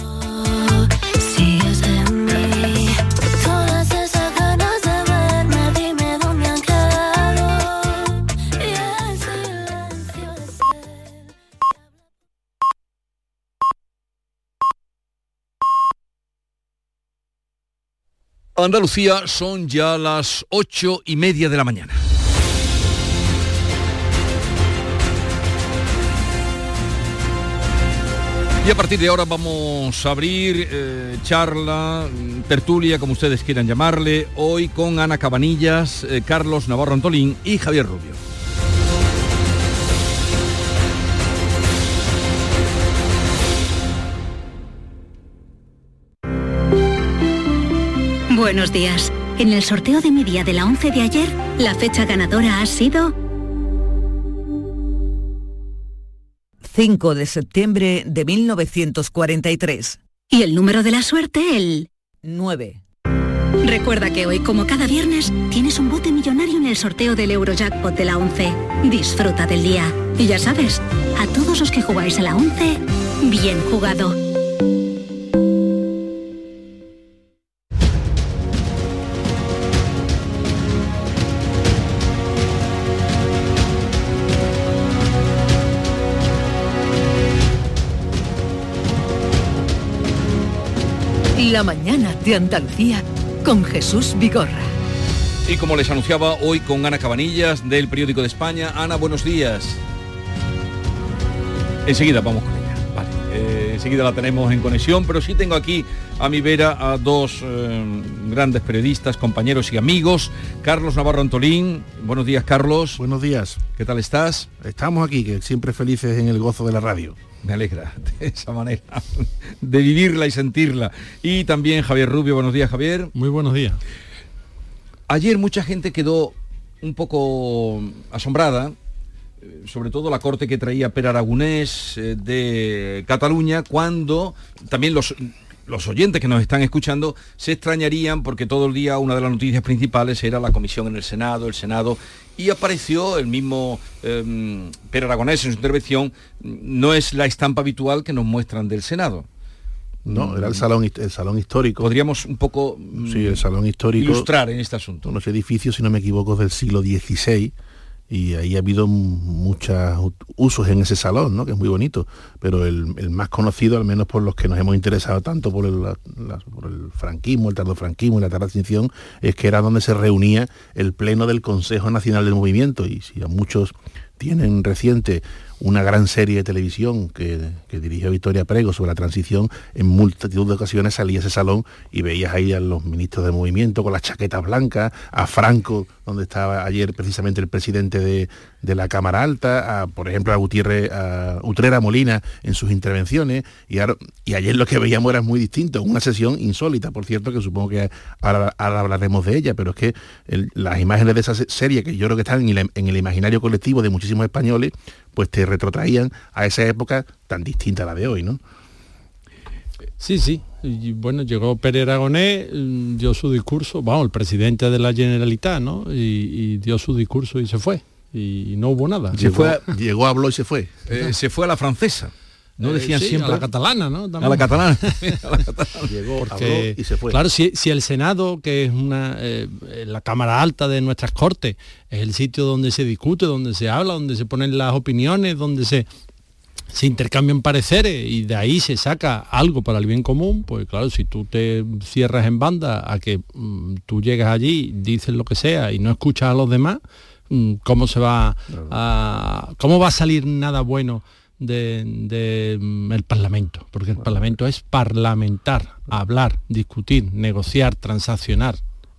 Andalucía son ya las ocho y media de la mañana. Y a partir de ahora vamos a abrir eh, charla, tertulia, como ustedes quieran llamarle, hoy con Ana Cabanillas, eh, Carlos Navarro Antolín y Javier Rubio. Buenos días. En el sorteo de mi día de la 11 de ayer, la fecha ganadora ha sido 5 de septiembre de 1943. y el número de la suerte el 9. Recuerda que hoy, como cada viernes, tienes un bote millonario en el sorteo del Eurojackpot de la 11. Disfruta del día. Y ya sabes, a todos los que jugáis a la 11, bien jugado. La mañana de Andalucía con Jesús Vigorra. Y como les anunciaba hoy con Ana Cabanillas del Periódico de España. Ana, buenos días. Enseguida vamos con ella. Vale. eh, enseguida la tenemos en conexión, pero sí tengo aquí a mi vera a dos eh, grandes periodistas, compañeros y amigos. Carlos Navarro Antolín. Buenos días, Carlos. Buenos días. ¿Qué tal estás? Estamos aquí, que siempre felices en el gozo de la radio. Me alegra de esa manera de vivirla y sentirla. Y también Javier Rubio. Buenos días, Javier. Muy buenos días. Ayer mucha gente quedó un poco asombrada, eh, sobre todo la corte que traía Per Aragonés eh, de Cataluña, cuando también los, los oyentes que nos están escuchando se extrañarían porque todo el día una de las noticias principales era la comisión en el Senado, el Senado, y apareció el mismo eh, Per Aragonés en su intervención, no es la estampa habitual que nos muestran del Senado. No, era el salón, el salón histórico. Podríamos un poco Sí, el salón histórico. ilustrar en este asunto. Unos edificios, si no me equivoco, del siglo XVI y ahí ha habido muchos usos en ese salón, ¿no? que es muy bonito, pero el, el más conocido, al menos por los que nos hemos interesado tanto por el, la- por el franquismo, el tardofranquismo y la transición, es que era donde se reunía el pleno del Consejo Nacional del Movimiento y si a muchos tienen reciente una gran serie de televisión que, dirigió Victoria Prego sobre la transición, en multitud de ocasiones salía ese salón y veías ahí a los ministros del movimiento con las chaquetas blancas, a Franco, donde estaba ayer precisamente el presidente de, de la Cámara Alta, a, por ejemplo a Gutiérrez, a Utrera Molina en sus intervenciones, y, ayer lo que veíamos era muy distinto, una sesión insólita, por cierto, que supongo que ahora, hablaremos de ella, pero es que las imágenes de esa se- serie, que yo creo que están en el, imaginario colectivo de muchísimos españoles, pues te retrotraían a esa época tan distinta a la de hoy, ¿no? Sí, sí. Bueno, llegó Pérez Aragonés, mm, dio su discurso, vamos, el presidente de la Generalitat, ¿no? Y dio su discurso y se fue. Y, no hubo nada. Llegó- llegó, habló y se fue. Eh, se fue a la francesa. No Eh, decían sí, siempre a la catalana, ¿no? A la catalana. A la catalana. Llegó, Porque, habló y se fue. claro, si, si el Senado, que es una eh, la Cámara Alta de nuestras Cortes, es el sitio donde se discute, donde se habla, donde se ponen las opiniones, donde se se intercambian pareceres y de ahí se saca algo para el bien común, pues claro, si tú te cierras en banda a que mm, tú llegas allí, dices lo que sea y no escuchas a los demás, ¿cómo se va a, cómo va a salir nada bueno de, de, mm, el Parlamento? Porque el Parlamento es parlamentar, hablar, discutir, negociar, transaccionar.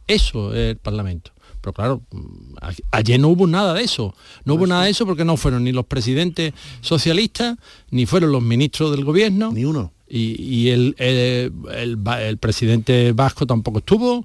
Eso es el Parlamento. Pero claro, mm, ayer no hubo nada de eso. No hubo nada de eso porque no fueron ni los presidentes socialistas, ni fueron los ministros del gobierno. Ni uno. Y, y el, el- el va- el presidente vasco tampoco estuvo.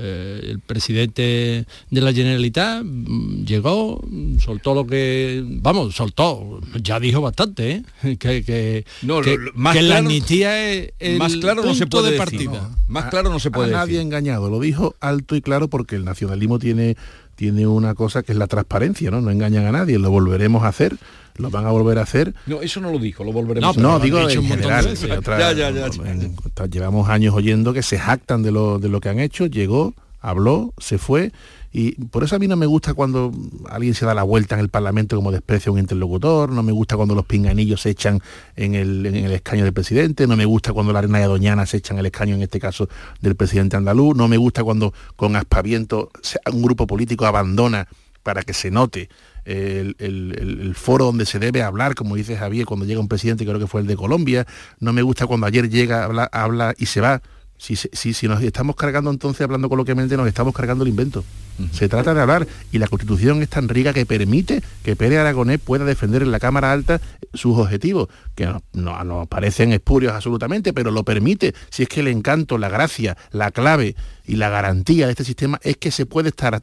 Eh, el presidente de la Generalitat mm, llegó, soltó lo que... Vamos, soltó, ya dijo bastante, ¿eh? Que, que, No, que- lo- más que la claro- amnistía es el más claro no se punto puede de decir. partida. Más claro no se puede a nadie decir. engañado, lo dijo alto y claro porque el nacionalismo tiene, tiene una cosa que es la transparencia, ¿no? No engañan a nadie, lo volveremos a hacer, lo van a volver a hacer. No, eso no lo dijo, lo volveremos No, a no, hacer. digo en general. veces. de otra- Ya, ya, ya, ya. en- llevamos años oyendo que se jactan de lo, de lo que han hecho, llegó, habló, se fue. Y por eso a mí no me gusta cuando alguien se da la vuelta en el Parlamento como desprecia a un interlocutor, no me gusta cuando los pinganillos se echan en el, en el escaño del presidente, no me gusta cuando la reina de Doñana se echan el escaño, en este caso, del presidente andaluz, no me gusta cuando con aspaviento un grupo político abandona para que se note el, el- el- el foro donde se debe hablar, como dice Javier, cuando llega un presidente, creo que fue el de Colombia, no me gusta cuando ayer llega, habla, habla y se va. Si, si, si nos estamos cargando entonces, hablando coloquialmente, nos estamos cargando el invento. Se trata de hablar y la Constitución es tan rica que permite que Pérez Aragonés pueda defender en la Cámara Alta sus objetivos, que no, no- nos parecen espurios absolutamente, pero lo permite. Si es que el encanto, la gracia, la clave y la garantía de este sistema es que se puede estar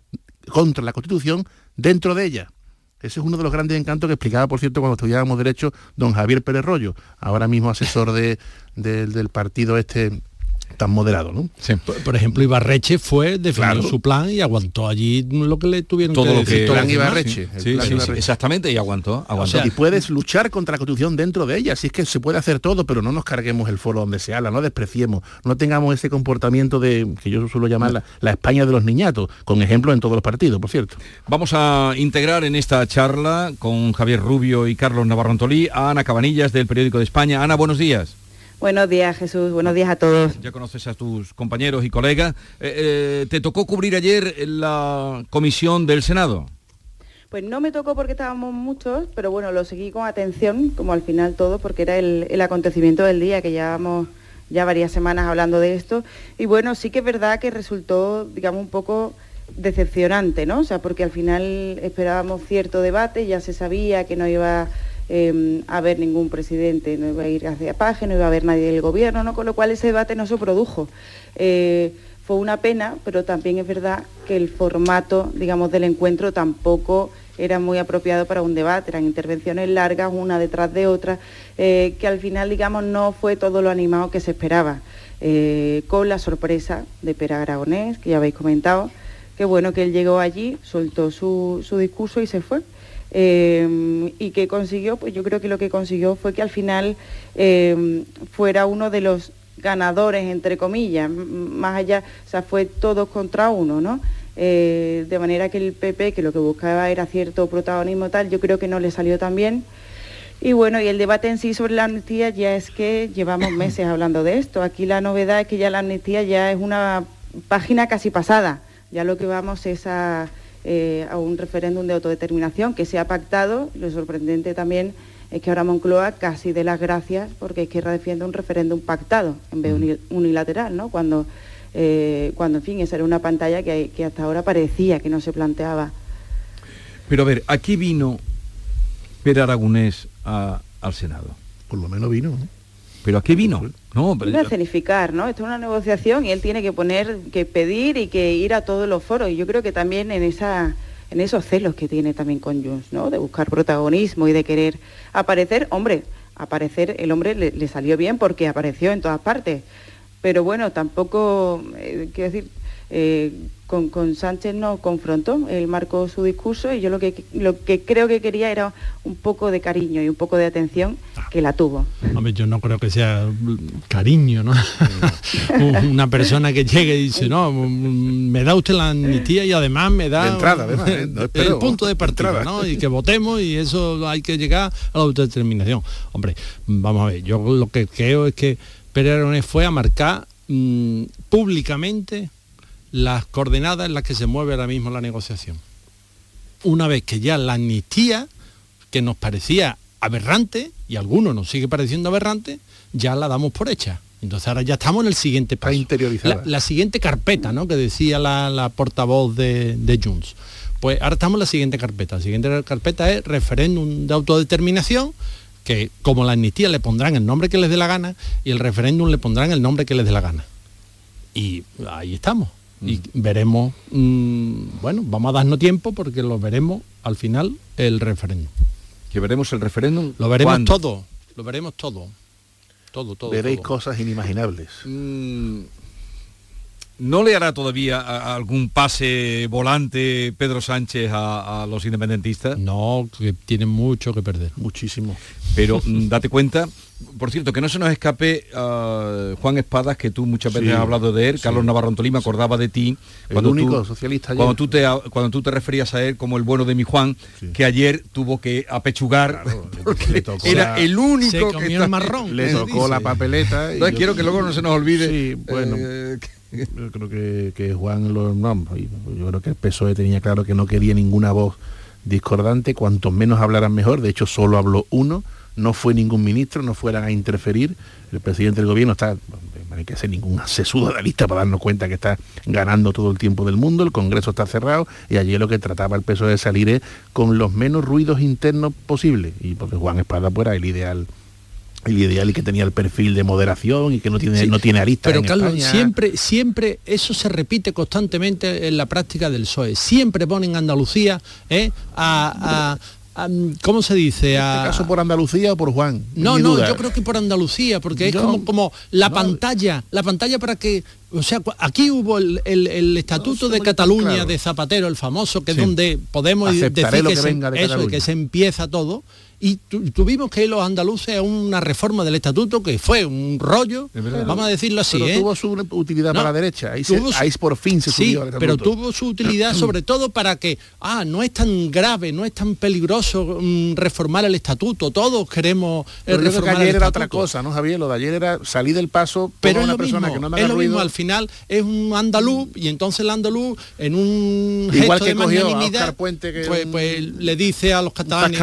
contra la Constitución dentro de ella. Ese es uno de los grandes encantos que explicaba, por cierto, cuando estudiábamos Derecho, don Javier Pérez Rollo, ahora mismo asesor de- de- del partido este tan moderado, ¿no? Por, por ejemplo, Ibarreche fue, defendió Claro. su plan y aguantó allí lo que le tuvieron todo que lo decir que plan. Ibarreche, el Sí, plan sí, sí, Ibarreche. exactamente y aguantó, aguantó. y puedes luchar contra la Constitución dentro de ella, así es que se puede hacer todo, pero no nos carguemos el foro donde se habla, no despreciemos, no tengamos ese comportamiento de que yo suelo llamar la, la España de los niñatos, con ejemplos en todos los partidos, por cierto. Vamos a integrar en esta charla con Javier Rubio y Carlos Navarro Antolí a Ana Cabanillas del Periódico de España. Ana, buenos días. Buenos días, Jesús. Buenos días a todos. Ya conoces a tus compañeros y colegas. Eh, eh, ¿Te tocó cubrir ayer la comisión del Senado? Pues no me tocó porque estábamos muchos, pero bueno, lo seguí con atención, como al final todo, porque era el, el acontecimiento del día, que llevábamos ya varias semanas hablando de esto. Y bueno, sí que es verdad que resultó, digamos, un poco decepcionante, ¿no? O sea, porque al final esperábamos cierto debate, ya se sabía que no iba eh, a haber ningún presidente, no iba a ir hacia Paje, no iba a haber nadie del gobierno, ¿no? Con lo cual ese debate no se produjo. Eh, fue una pena, pero también es verdad que el formato, digamos, del encuentro tampoco era muy apropiado para un debate, eran intervenciones largas, una detrás de otra, eh, que al final, digamos, no fue todo lo animado que se esperaba, Eh, con la sorpresa de Pera Aragonés, que ya habéis comentado, que bueno que él llegó allí, soltó su, su discurso y se fue. Eh, y que consiguió, pues yo creo que lo que consiguió fue que al final eh, fuera uno de los ganadores, entre comillas, más allá, o sea, fue todos contra uno, ¿no? Eh, de manera que el PP, que lo que buscaba era cierto protagonismo tal, yo creo que no le salió tan bien. Y bueno, y el debate en sí sobre la amnistía ya es que llevamos meses hablando de esto. Aquí la novedad es que ya la amnistía ya es una página casi pasada. Ya lo que vamos es a, eh, a un referéndum de autodeterminación que se ha pactado. Lo sorprendente también es que ahora Moncloa casi de las gracias porque Izquierda defiende un referéndum pactado en vez de uni- unilateral, ¿no? Cuando, eh, cuando en fin, esa era una pantalla que, que hasta ahora parecía que no se planteaba. Pero a ver, aquí vino Pere Aragonés a- al Senado. Por lo menos vino. ¿no? ¿Pero a qué vino? No, pero- Iba a escenificar, ¿no? Esto es una negociación y él tiene que poner, que pedir y que ir a todos los foros. Y yo creo que también en esa en esos celos que tiene también con Junts, ¿no? De buscar protagonismo y de querer aparecer. Hombre, aparecer, el hombre le, le salió bien porque apareció en todas partes. Pero bueno, tampoco, eh, quiero decir, eh, con, con Sánchez no confrontó, él marcó su discurso y yo lo que, lo que creo que quería era un poco de cariño y un poco de atención que la tuvo. Hombre, yo no creo que sea mm, cariño, ¿no? Una persona que llegue y dice, no, mm, me da usted la amnistía y además me da De entrada, además, ¿eh? No el punto de partida. ¿no? Y que votemos y eso hay que llegar a la autodeterminación. Hombre, vamos a ver, yo lo que creo es que Pérez fue a marcar mm, públicamente las coordenadas en las que se mueve ahora mismo la negociación. Una vez que ya la amnistía, que nos parecía aberrante, y a algunos nos sigue pareciendo aberrante, ya la damos por hecha. Entonces ahora ya estamos en el siguiente paso. La, la siguiente carpeta, ¿no? Que decía la, la portavoz de, de Junts. Pues ahora estamos en la siguiente carpeta. La siguiente carpeta es referéndum de autodeterminación, que como la amnistía le pondrán el nombre que les dé la gana y el referéndum le pondrán el nombre que les dé la gana. Y ahí estamos. Y veremos, mm, bueno, vamos a darnos tiempo porque lo veremos al final el referéndum. Que veremos el referéndum. Lo veremos ¿Cuándo? todo, lo veremos todo. Todo, todo. Veréis todo. cosas inimaginables. Mm, ¿No le hará todavía algún pase volante Pedro Sánchez a, a los independentistas? No, que tienen mucho que perder. Muchísimo. Pero mm, date cuenta, por cierto, que no se nos escape ah, Juan Espadas, que tú muchas veces Sí, has hablado de él, sí. Carlos Navarro Antolí, me acordaba de ti. El único socialista ayer. Cuando tú, te, cuando tú te referías a él como el bueno de mi Juan, que ayer tuvo que apechugar, porque le tocó era la- el único Se que comió está- el marrón. Le ¿qué tocó dice? la papeleta. y Entonces yo- quiero que luego no se nos olvide. Sí, bueno. eh, Yo creo que, que Juan lo yo creo que el PSOE tenía claro que no quería ninguna voz discordante, cuanto menos hablaran mejor, de hecho solo habló uno, no fue ningún ministro, no fueran a interferir, el presidente del gobierno está, no hay que ser ningún sesudo de la lista para darnos cuenta que está ganando todo el tiempo del mundo, el Congreso está cerrado y allí lo que trataba el PSOE de salir es con los menos ruidos internos posibles, y porque Juan Espada pues, era el ideal el ideal y que tenía el perfil de moderación y que no tiene Sí, no tiene aristas Pero en Carlos, España. siempre, siempre eso se repite constantemente en la práctica del PSOE. Siempre ponen Andalucía ¿eh? a, a- ¿cómo se dice? En A, este caso por Andalucía o por Juan. no, no, duda. yo creo que por Andalucía, porque es como, como la pantalla, la pantalla para que, o sea, aquí hubo el, el- el estatuto de Cataluña claro. de Zapatero, el famoso, que Sí. es donde podemos Aceptaré decir que, venga de eso, que se empieza todo. Y tu- tuvimos que ir los andaluces a una reforma del estatuto que fue un rollo, vamos a decirlo así, Pero ¿eh? tuvo su utilidad No, para la derecha. Ahí, se- su- ahí por fin se sí, subió al pero tuvo su utilidad sobre todo para que, ah, no es tan grave, no es tan peligroso mm, reformar el estatuto, todos queremos eh, Pero creo que reformar ayer el era otra cosa, ¿no, Javier? Lo de ayer era salir del paso, Pero es una lo, persona mismo, que no me es lo mismo, al final es un andaluz y entonces el andaluz en un Igual gesto que de cogió a magnanimidad, Oscar Puente, que pues, pues le dice a los catalanes,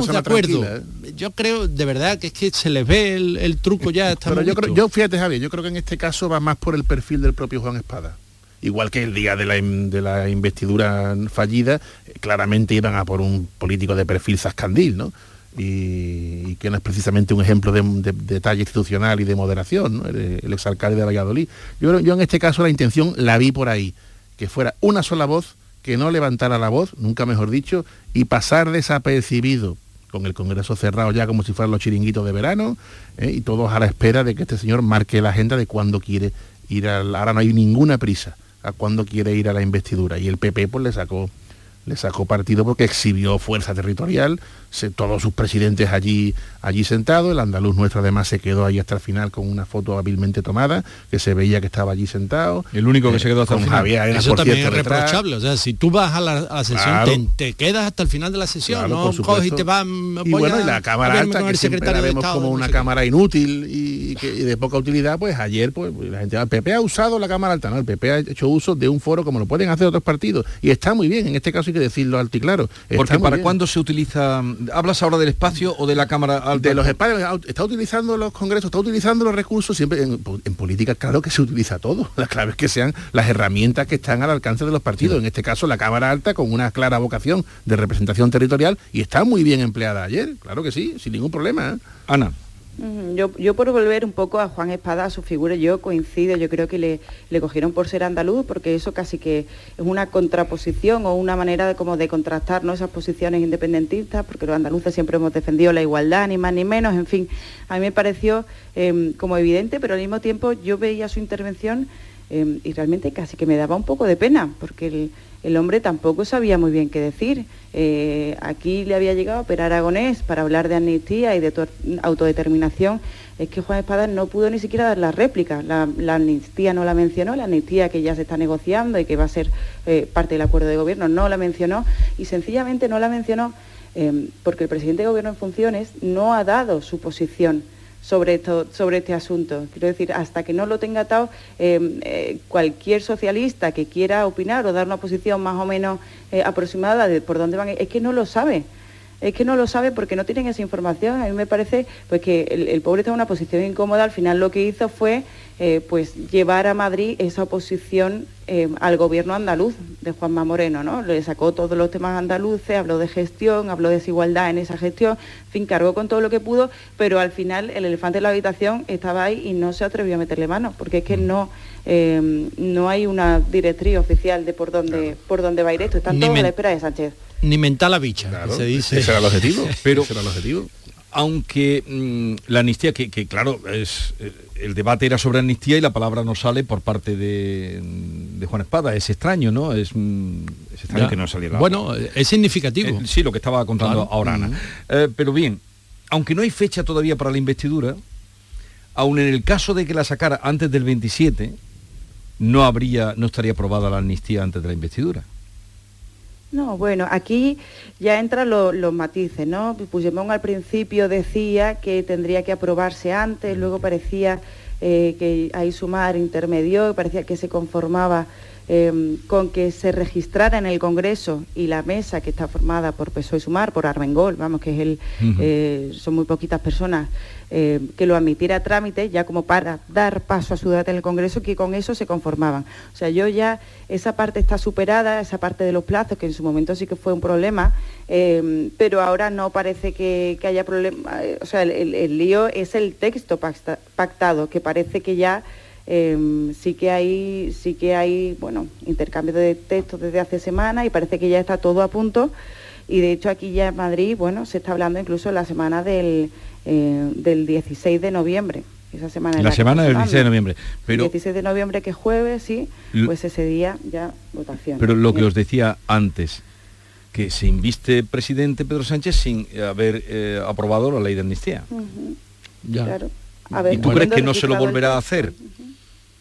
Estamos de acuerdo. tranquila, Yo creo de verdad que es que se les ve el, el truco ya. está Pero yo creo, yo fíjate Javier, yo creo que en este caso va más por el perfil del propio Juan Espada. Igual que el día de la, de la investidura fallida, eh, claramente iban a por un político de perfil zascandil, ¿no? Y, y que no es precisamente un ejemplo de, de- de talla institucional y de moderación, ¿no? el, el exalcalde de Valladolid. Yo, yo en este caso la intención la vi por ahí, que fuera una sola voz, que no levantara la voz, nunca mejor dicho, y pasar desapercibido con el Congreso cerrado ya como si fueran los chiringuitos de verano, ¿eh? y todos a la espera de que este señor marque la agenda de cuándo quiere ir al... Ahora no hay ninguna prisa a cuándo quiere ir a la investidura. Y el PP pues le sacó le sacó partido porque exhibió fuerza territorial, se- todos sus presidentes allí, allí sentados, el andaluz nuestro además se quedó ahí hasta el final con una foto hábilmente tomada, que se veía que estaba allí sentado. El único que se quedó hasta el final. Javier Arenas, Eso también cierto, es detrás. reprochable. O sea, si tú vas a la, a la sesión, Claro. te, te quedas hasta el final de la sesión, Claro, no coges y te vas. y bueno, y la cámara alta, que el siempre la vemos Estado, como no una qué. cámara inútil y, que- y de poca utilidad, pues ayer pues la gente, el PP ha usado la cámara alta, ¿no? El PP ha hecho uso de un foro como lo pueden hacer otros partidos. Y está muy bien, en este caso hay que decirlo alto y claro. Porque para cuándo se utiliza, hablas ahora del espacio o de la cámara alta? de los espacios, está utilizando los congresos, está utilizando los recursos, siempre en, en política claro que se utiliza todo. La clave es que sean las herramientas que están al alcance de los partidos. En este caso la Cámara Alta con una clara vocación de representación territorial y está muy bien empleada ayer, claro que sí, sin ningún problema. ¿eh? Ana. Yo, yo por volver un poco a Juan Espada, a su figura, yo coincido, yo creo que le, le cogieron por ser andaluz, porque eso casi que es una contraposición o una manera de, como de contrastar ¿no? esas posiciones independentistas, porque los andaluces siempre hemos defendido la igualdad, ni más ni menos, en fin, a mí me pareció eh, como evidente, pero al mismo tiempo yo veía su intervención Eh, y realmente casi que me daba un poco de pena, porque el, hombre tampoco sabía muy bien qué decir. Eh, aquí le había llegado a Per Aragonés para hablar de amnistía y de autodeterminación. Es que Juan Espada no pudo ni siquiera dar la réplica. La, amnistía no la mencionó, la amnistía que ya se está negociando y que va a ser eh, parte del acuerdo de gobierno no la mencionó y sencillamente no la mencionó eh, porque el presidente de gobierno en funciones no ha dado su posición sobre, esto, sobre este asunto. Quiero decir, hasta que no lo tenga atado, eh, eh, cualquier socialista que quiera opinar o dar una posición más o menos eh, aproximada de por dónde van, es que no lo sabe. Es que no lo sabe porque no tienen esa información. A mí me parece pues, que el, el pobre está en una posición incómoda. Al final lo que hizo fue eh, pues, llevar a Madrid esa oposición eh, al gobierno andaluz de Juanma Moreno. ¿no? Le sacó todos los temas andaluces, habló de gestión, habló de desigualdad en esa gestión, en fin, cargó con todo lo que pudo, pero al final el elefante en la habitación estaba ahí y no se atrevió a meterle mano, porque es que no, eh, no hay una directriz oficial de por dónde, por dónde va a ir esto. Están Ni todos a la espera de Sánchez. Ni mental la bicha, se dice. ese era el objetivo. Pero ese era el objetivo. aunque mm, la amnistía, que, que claro, es eh, el debate era sobre amnistía y la palabra no sale por parte de, de Juan Espada. Es extraño, ¿no? Es, mm, es extraño Ya. que no saliera. Bueno, es significativo. Eh, sí, lo que estaba contando Claro. ahora Ana. Mm. Eh, pero bien, aunque no hay fecha todavía para la investidura, aun en el caso de que la sacara antes del 27, no habría, no estaría aprobada la amnistía antes de la investidura. No, bueno, aquí ya entran lo- los matices, ¿no? Puigdemont al principio decía que tendría que aprobarse antes, luego parecía eh, que ahí sumar intermedio, parecía que se conformaba eh, con que se registrara en el Congreso y la mesa que está formada por PSOE y Sumar, por Armengol, vamos, que es el, eh, son muy poquitas personas, eh, que lo admitiera a trámite, ya como para dar paso a su debate en el Congreso, que con eso se conformaban. O sea, yo ya, esa parte está superada, esa parte de los plazos, que en su momento sí que fue un problema, eh, pero ahora no parece que, que haya problema. eh, O sea, el, el- el lío es el texto pacta- pactado, que parece que ya eh, sí que hay, sí que hay, bueno, intercambio de textos desde hace semanas y parece que ya está todo a punto. Y de hecho aquí ya en Madrid, bueno, se está hablando incluso la semana del, eh, del 16 de noviembre. Esa semana La semana del sonando. 16 de noviembre. Pero, 16 de noviembre que es jueves, sí, pues ese día ya votación. pero lo que os decía antes, que se inviste presidente Pedro Sánchez sin haber eh, aprobado la ley de amnistía. Ya. Claro. A ver, ¿Y tú crees que no se lo el volverá a hacer?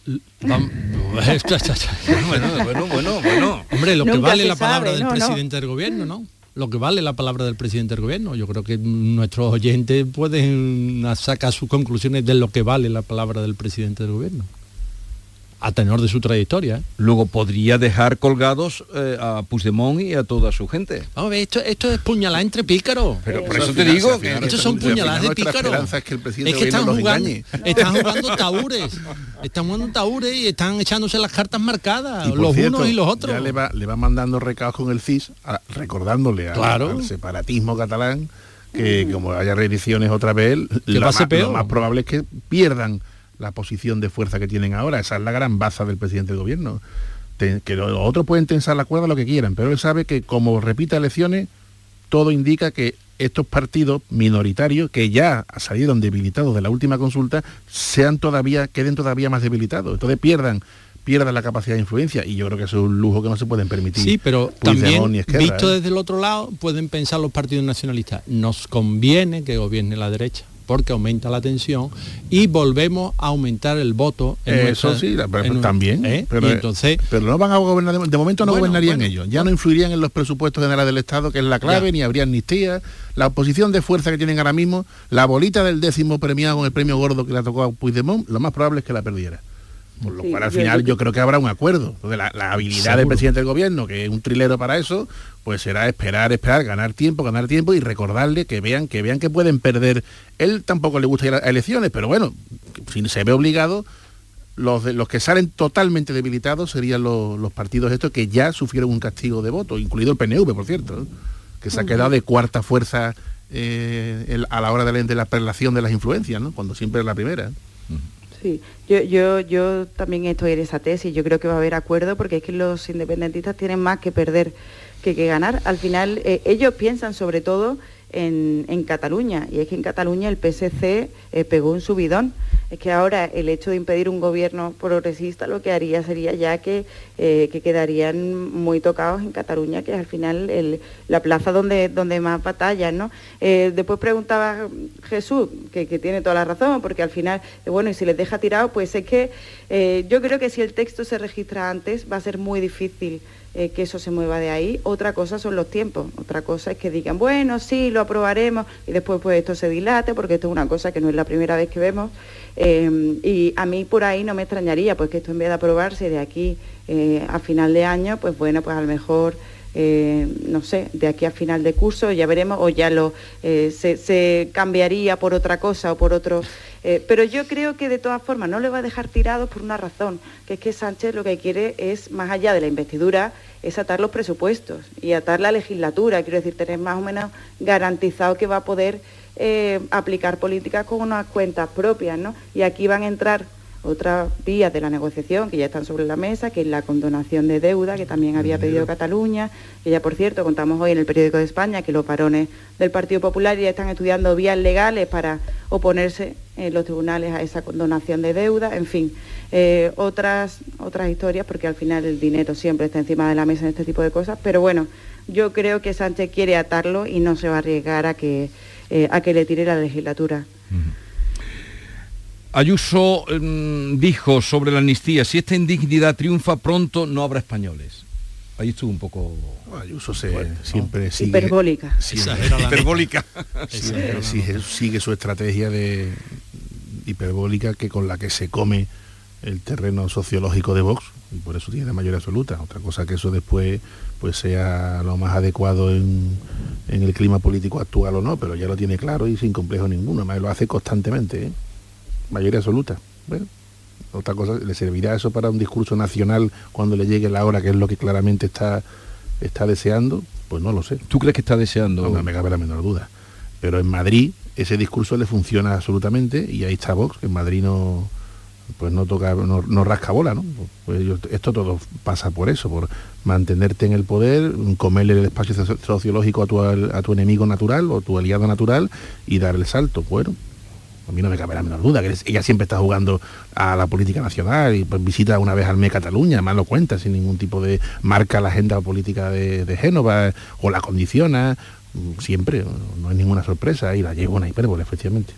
bueno, bueno, bueno, bueno. Hombre, lo que vale la palabra sabe, del no, no. presidente del gobierno, ¿no? Lo que vale la palabra del presidente del gobierno. Yo creo que nuestros oyentes pueden sacar sus conclusiones de lo que vale la palabra del presidente del gobierno. A tenor de su trayectoria. ¿eh? Luego podría dejar colgados eh, a Puigdemont y a toda su gente. Vamos a ver, esto, esto es puñalada entre pícaros. Pero por Eso te final- digo que Estos son puñaladas de pícaros. esperanza es que el presidente Es que están jugando, están jugando taúres. Están jugando taúres y están echándose las cartas marcadas, los cierto, unos y los otros. Ya le va, le va mandando recados con el CIS, a- recordándole al, Claro. al separatismo catalán que como haya reediciones otra vez, lo va a ser más, peor. lo más probable es que pierdan la posición de fuerza que tienen ahora. Esa es la gran baza del presidente del gobierno. Te- que los otros pueden tensar la cuerda lo que quieran, pero él sabe que como repita elecciones, todo indica que estos partidos minoritarios que ya salieron debilitados de la última consulta sean todavía queden todavía más debilitados entonces pierdan pierdan la capacidad de influencia y yo creo que eso es un lujo que no se pueden permitir Sí, pero también, visto ¿eh? desde el otro lado, pueden pensar los partidos nacionalistas, nos conviene que gobierne la derecha, porque aumenta la tensión y volvemos a aumentar el voto. en eso nuestra- sí pero en un- también ¿eh? pero, y entonces, pero no van a gobernar de, de momento no Bueno, gobernarían bueno, ellos ya no influirían en los presupuestos generales del estado que es la clave Ya. ni habría amnistía la oposición de fuerza que tienen ahora mismo la bolita del décimo premiado con el premio gordo que le tocó a Puigdemont lo más probable es que la perdiera por lo Sí, cual al final yo- yo creo que habrá un acuerdo. La, la habilidad del presidente del gobierno, que es un trilero para eso, pues será esperar, esperar, ganar tiempo, ganar tiempo y recordarle que vean, que vean que pueden perder. Él tampoco le gusta ir a elecciones, pero bueno, si se ve obligado, los, de- los que salen totalmente debilitados serían los, los partidos estos que ya sufrieron un castigo de voto, incluido el PNV, por cierto, que se ha quedado de cuarta fuerza eh, el- a la hora de la, de la prelación de las influencias, ¿no? cuando siempre es la primera. Sí, yo, yo, yo también estoy en esa tesis, yo creo que va a haber acuerdo porque es que los independentistas tienen más que perder que, que ganar. Al final eh, ellos piensan sobre todo en, en Cataluña y es que en Cataluña el PSC eh, pegó un subidón. Es que ahora el hecho de impedir un gobierno progresista lo que haría sería ya que, eh, que quedarían muy tocados en Cataluña, que es al final el- la plaza donde, donde más batallan, ¿no? Después preguntaba Jesús, que, que tiene toda la razón, porque al final, bueno, y si les deja tirado, pues es que yo creo que si el texto se registra antes va a ser muy difícil eh, que eso se mueva de ahí. Otra cosa son los tiempos, otra cosa es que digan, bueno, sí, lo aprobaremos y después pues esto se dilate porque esto es una cosa que no es la primera vez que vemos. Eh, y a mí por ahí no me extrañaría, pues que esto en vez de aprobarse de aquí eh, a final de año, pues bueno, pues a lo mejor eh, no sé, de aquí a final de curso ya veremos o ya lo eh, se, cambiaría por otra cosa o por otro. eh, pero yo creo que de todas formas no le va a dejar tirados por una razón, que es que Sánchez lo que quiere es, más allá de la investidura, es atar los presupuestos y atar la legislatura, quiero decir, tener más o menos garantizado que va a poder aplicar políticas con unas cuentas propias, ¿no? Y aquí van a entrar otras vías de la negociación que ya están sobre la mesa, que es la condonación de deuda, que también había pedido Cataluña, que ya por cierto contamos hoy en el periódico de España que los varones del Partido Popular ya están estudiando vías legales para oponerse en los tribunales a esa condonación de deuda, en fin, eh, otras, otras historias, porque al final el dinero siempre está encima de la mesa en este tipo de cosas, pero bueno, yo creo que Sánchez quiere atarlo y no se va a arriesgar a que, eh, a que le tire la legislatura. Ayuso mm, dijo sobre la amnistía, si esta indignidad triunfa pronto, no habrá españoles. Ahí estuvo un poco... Ayuso se, siempre sigue... Hiperbólica. siempre- Hiperbólica. siempre sigue, sigue su estrategia de hiperbólica que con la que se come el terreno sociológico de Vox y por eso tiene la mayoría absoluta. Otra cosa que eso después pues sea lo más adecuado en, en el clima político actual o no, pero ya lo tiene claro y sin complejo ninguno. Además lo hace constantemente. ¿eh? Mayoría absoluta. Bueno, otra cosa, ¿le servirá eso para un discurso nacional cuando le llegue la hora, que es lo que claramente está, está deseando? Pues no lo sé. ¿Tú crees que está deseando? No, no me cabe la menor duda. Pero en Madrid ese discurso le funciona absolutamente y ahí está Vox, que en Madrid no pues no toca, no, no rasca bola, ¿no? Pues yo- esto todo pasa por eso, por mantenerte en el poder, comerle el espacio socio- sociológico a tu, a tu enemigo natural o tu aliado natural y dar el salto. Bueno, a mí no me cabe la menor duda, que ella siempre está jugando a la política nacional y pues visita una vez al mes Cataluña, además lo cuenta sin ningún tipo de marca la agenda política de, de Génova o la condiciona, mm, siempre, no, es ninguna sorpresa y la lleva una hipérbole, efectivamente.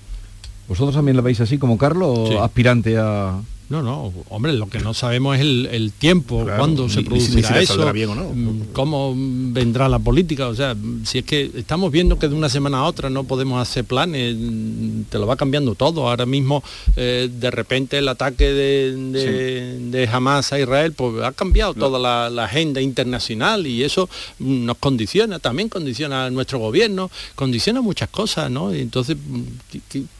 ¿Vosotros también la veis así como Carlos o Sí. aspirante a...? No, no, hombre, lo que no sabemos es el, el tiempo, Claro, cuándo se producirá si eso, bien o no. mm, cómo vendrá la política, o sea, si es que estamos viendo que de una semana a otra no podemos hacer planes, mm, te lo va cambiando todo. Ahora mismo, eh, de repente, el ataque de, de, de Hamas a Israel, pues ha cambiado toda la, la agenda internacional y eso mm, nos condiciona, también condiciona a nuestro gobierno, condiciona muchas cosas, ¿no? Entonces,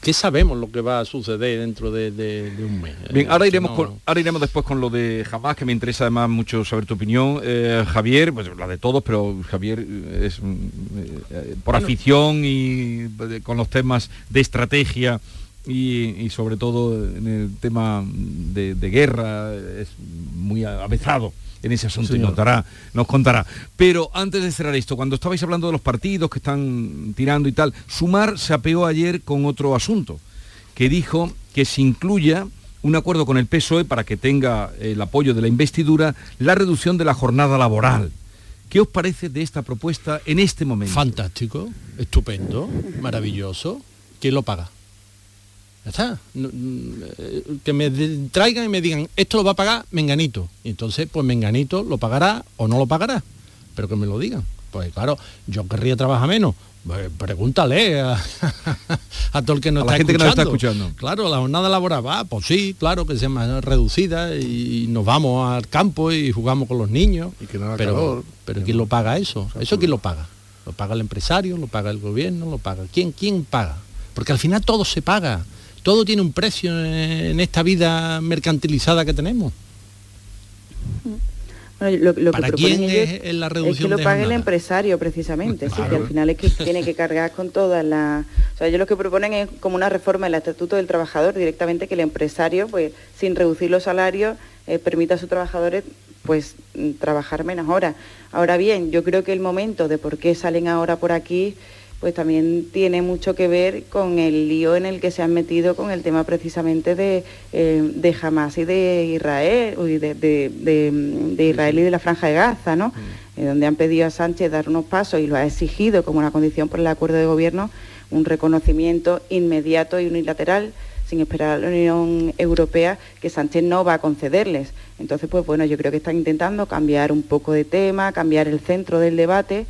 ¿qué, sabemos lo que va a suceder dentro de, de- de un mes? Bien, ahora iremos, no- con- ahora iremos después con lo de Jamás, que me interesa además mucho saber tu opinión. Eh, Javier, pues la de todos, pero Javier eh, es eh, por Bueno. afición y con los temas de estrategia y, y sobre todo en el tema de, de guerra es muy avezado en ese asunto y nos, dará- nos contará. Pero antes de cerrar esto, cuando estabais hablando de los partidos que están tirando y tal, Sumar se apeó ayer con otro asunto, que dijo que se incluya un acuerdo con el PSOE para que tenga el apoyo de la investidura, la reducción de la jornada laboral. ¿Qué os parece de esta propuesta en este momento? Fantástico, estupendo, maravilloso. ¿Quién lo paga? Ya está. Mm, eh, que me traigan y me digan, esto lo va a pagar Menganito. Y entonces, pues Menganito lo pagará o no lo pagará. Pero que me lo digan. Pues claro, yo querría trabajar menos. Pues pregúntale a, a todo el que nos A la está gente que nos está escuchando. Claro, la jornada laboral va, pues sí, claro que sea más reducida y nos vamos al campo y jugamos con los niños. Y que no haga pero, calor. pero ¿quién lo paga eso? ¿Eso quién lo paga? ¿Lo paga el empresario? ¿Lo paga el gobierno? ¿Lo paga? ¿Quién, quién paga? Porque al final todo se paga. Todo tiene un precio en esta vida mercantilizada que tenemos. Bueno, lo, lo que ¿Para proponen quién ellos es- que lo de pague el empresario precisamente, sí, que Claro. al final es que tiene que cargar con todas las... O sea, ellos lo que proponen es como una reforma del Estatuto del Trabajador, directamente que el empresario, pues sin reducir los salarios, eh, permita a sus trabajadores pues mm, trabajar menos horas. Ahora bien, yo creo que el momento de por qué salen ahora por aquí pues también tiene mucho que ver con el lío en el que se han metido con el tema precisamente de, eh, de Hamas y de Israel, uy, de, de- de- de Israel y de la Franja de Gaza, ¿no? Eh, donde han pedido a Sánchez dar unos pasos y lo ha exigido como una condición por el acuerdo de gobierno, un reconocimiento inmediato y unilateral sin esperar a la Unión Europea que Sánchez no va a concederles. Entonces, pues bueno, yo creo que están intentando cambiar un poco de tema, cambiar el centro del debate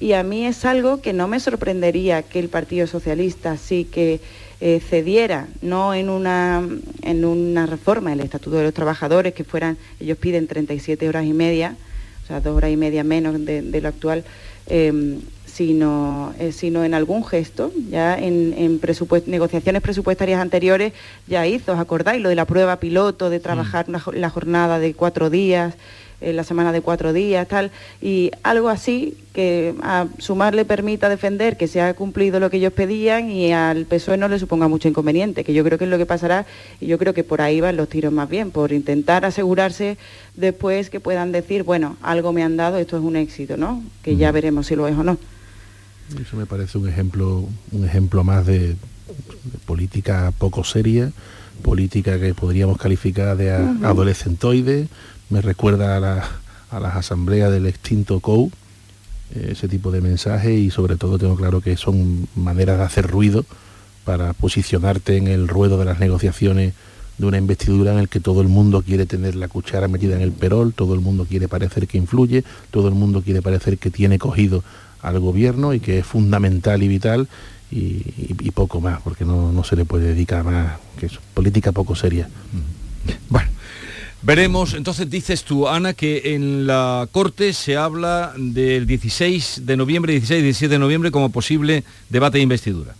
y a mí es algo que no me sorprendería que el Partido Socialista sí que eh, cediera, no en una, en una reforma del Estatuto de los Trabajadores, que fueran, ellos piden 37 horas y media, o sea, dos horas y media menos de, de lo actual, eh, sino, eh, sino en algún gesto, ya en, en presupuest- negociaciones presupuestarias anteriores ya hizo, ¿os acordáis? Lo de la prueba piloto, de trabajar jo- la jornada de cuatro días, eh, la semana de cuatro días, tal, y algo así que a Sumar le permita defender que se ha cumplido lo que ellos pedían y al PSOE no le suponga mucho inconveniente, que yo creo que es lo que pasará y yo creo que por ahí van los tiros más bien, por intentar asegurarse después que puedan decir, bueno, algo me han dado, esto es un éxito, ¿no? Que ya veremos si lo es o no. Eso me parece un ejemplo, un ejemplo más de, de política poco seria, política que podríamos calificar de a- adolescentoide, me recuerda a, la- a las asambleas del extinto COU, eh, ese tipo de mensajes y sobre todo tengo claro que son maneras de hacer ruido para posicionarte en el ruedo de las negociaciones de una investidura en el que todo el mundo quiere tener la cuchara metida en el perol, todo el mundo quiere parecer que influye, todo el mundo quiere parecer que tiene cogido al gobierno y que es fundamental y vital y, y- y poco más, porque no, no se le puede dedicar más, que es política poco seria. Veremos, entonces dices tú, Ana, que en la Corte se habla del 16 de noviembre, 16 y 17 de noviembre como posible debate de investidura.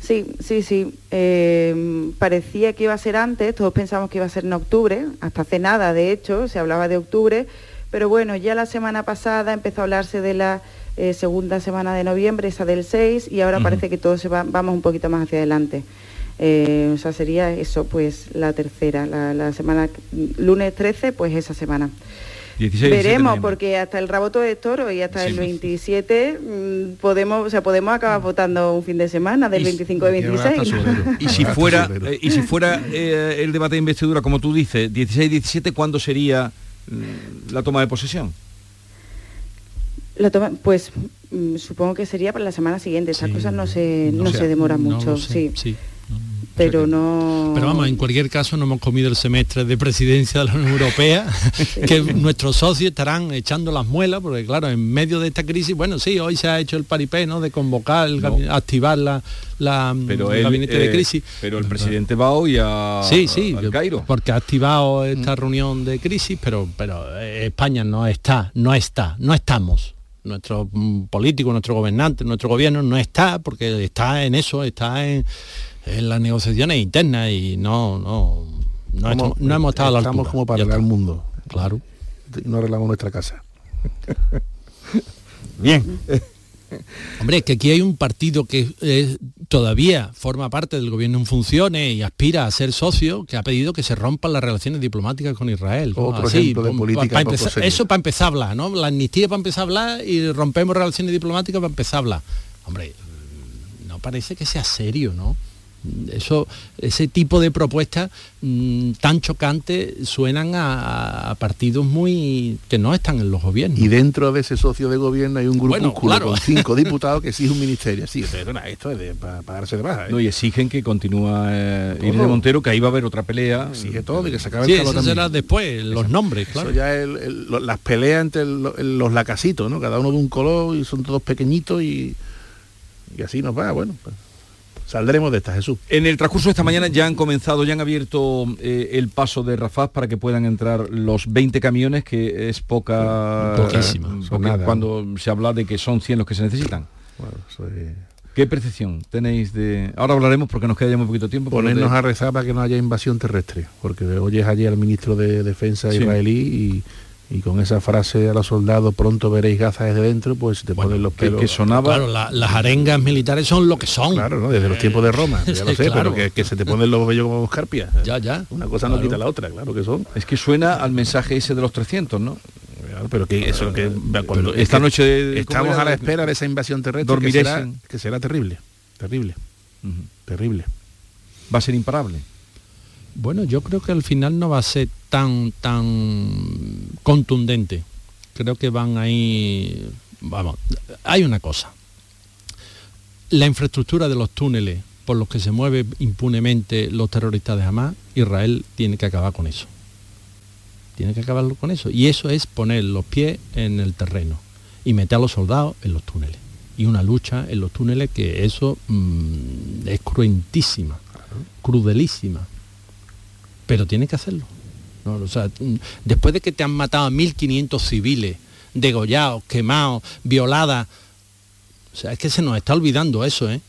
Sí, sí, sí. Eh, parecía que iba a ser antes, todos pensamos que iba a ser en octubre, hasta hace nada, de hecho, se hablaba de octubre, pero bueno, ya la semana pasada empezó a hablarse de la eh, segunda semana de noviembre, esa del 6, y ahora parece que todos se va, vamos un poquito más hacia adelante. Eh, o sea, sería eso, pues la tercera, la, la semana, lunes 13, pues esa semana. 16 y 17 de Veremos, porque hasta el raboto de toro y hasta Sí. el 27 mm, podemos, o sea, podemos acabar votando un fin de semana del 25 al 26. Y si fuera, eh, y si fuera eh, el debate de investidura, como tú dices, 16-17, ¿cuándo sería mm, la toma de posesión? Toma- pues mm, supongo que sería para la semana siguiente. Estas cosas no se, no, O sea, se demoran no mucho, sé, sí. sí. Pero no. Pero vamos, en cualquier caso no hemos comido el semestre de presidencia de la Unión Europea, que nuestros socios estarán echando las muelas, porque claro, en medio de esta crisis, bueno, sí, hoy se ha hecho el paripé, ¿no? De convocar, el activar la, la Pero el él, gabinete de eh, crisis. pero el presidente va hoy a Sí, sí, al Cairo. porque ha activado esta reunión de crisis, pero, pero eh, España no está, no está, no estamos. Nuestro mm, político, nuestro gobernante, nuestro gobierno no está, porque está en eso, está en, en las negociaciones internas y no, no, no, Como- estamos- no hemos estado a la estamos altura. como para arreglar el mundo. Claro. Y no arreglamos nuestra casa. Bien. Hombre, es que aquí hay un partido que eh, todavía forma parte del gobierno en funciones y aspira a ser socio, que ha pedido que se rompan las relaciones diplomáticas con Israel. ¿no? Otro ejemplo de pa- política pa poco empezar- seria. eso para empezar a hablar, ¿no? La amnistía para empezar a hablar y rompemos relaciones diplomáticas para empezar a hablar. Hombre, no parece que sea serio, ¿no? Eso, ese tipo de propuestas mm, tan chocantes suenan a, a partidos muy que no están en los gobiernos. Y dentro de ese socio de gobierno hay un Bueno, grupúsculo claro. con cinco diputados que exige un ministerio. Sí, pero nada, esto es de, para, para darse de baja. ¿eh? No, y exigen que continúa eh. Irene Montero, que ahí va a haber otra pelea. Exige todo y que se acabe Sí, el calor eso será después, los nombres, claro. Eso ya es el- las peleas entre el- el- los lacasitos, ¿no? Cada uno de un color y son todos pequeñitos y, y así nos va. Bueno, pues, saldremos de esta, Jesús. En el transcurso de esta mañana ya han comenzado, ya han abierto eh, el paso de Rafaz para que puedan entrar los 20 camiones, que es poca... Poquísima. eh, porque. Cuando se habla de que son 100 los que se necesitan. Bueno, ¿Qué percepción tenéis de...? Ahora hablaremos porque nos queda ya muy poquito tiempo. ponernos de- a rezar para que no haya invasión terrestre, porque oyes allí al ministro de Defensa Sí. israelí y, y con esa frase a los soldados, pronto veréis Gaza desde dentro, pues te ponen los que, pelos. que sonaba... Claro, la- las arengas militares son lo que son. Claro, ¿no? desde los tiempos de Roma, ya lo sé, claro. pero que, que se te ponen los vellos como escarpias. Ya, ya. Una cosa no quita la otra, claro que son. Es que suena al mensaje ese de los 300, ¿no? Claro, pero que eso que cuando esta es que noche de- estamos a la espera de esa invasión terrestre que Dormiréis será, en- que será terrible, terrible, terrible. Va a ser imparable. Bueno, yo creo que al final no va a ser tan tan contundente. Creo que van ahí. Vamos, hay una cosa. La infraestructura de los túneles por los que se mueven impunemente los terroristas de Hamas, Israel tiene que acabar con eso. Tiene que acabar con eso. Y eso es poner los pies en el terreno y meter a los soldados en los túneles. Y una lucha en los túneles que eso mm, es cruentísima, crudelísima pero tiene que hacerlo. ¿no? O sea, mm, después de que te han matado a 1.500 civiles, degollados, quemados, violadas, o sea, es que se nos está olvidando eso, ¿eh?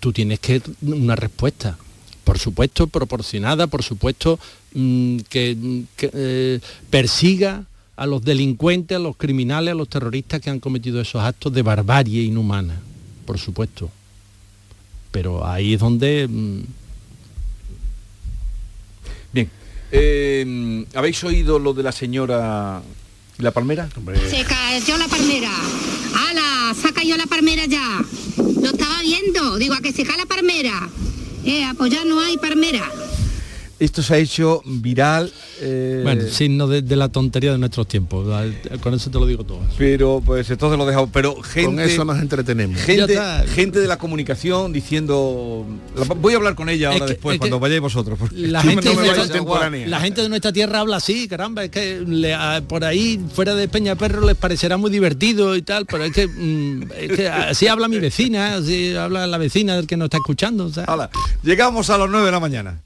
Tú tienes que una respuesta, por supuesto proporcionada, por supuesto mm, que, que, eh, persiga a los delincuentes, a los criminales, a los terroristas que han cometido esos actos de barbarie inhumana, por supuesto. Pero ahí es donde mm, Eh, ¿Habéis oído lo de la señora la palmera? Se cayó la palmera. ¡Hala! Se ha caído la palmera ya. Lo estaba viendo. Digo, a que se cae la palmera. Eh, pues ya no hay palmera. Esto se ha hecho viral. eh, Bueno, signo de, de la tontería de nuestros tiempos. Con eso te lo digo todo. Pero pues entonces lo dejamos. Pero gente. Con eso nos entretenemos. Gente, gente de la comunicación diciendo. la- voy a hablar con ella ahora Es que- después, es que cuando vayáis vosotros. La no gente, de nuestra, aguar. la gente de nuestra tierra habla así, caramba, es que le- a- por ahí, fuera de Peñaperro, les parecerá muy divertido y tal, pero es que, mm, es que así habla mi vecina, así habla la vecina del que nos está escuchando. o sea. Llegamos a las 9 de la mañana.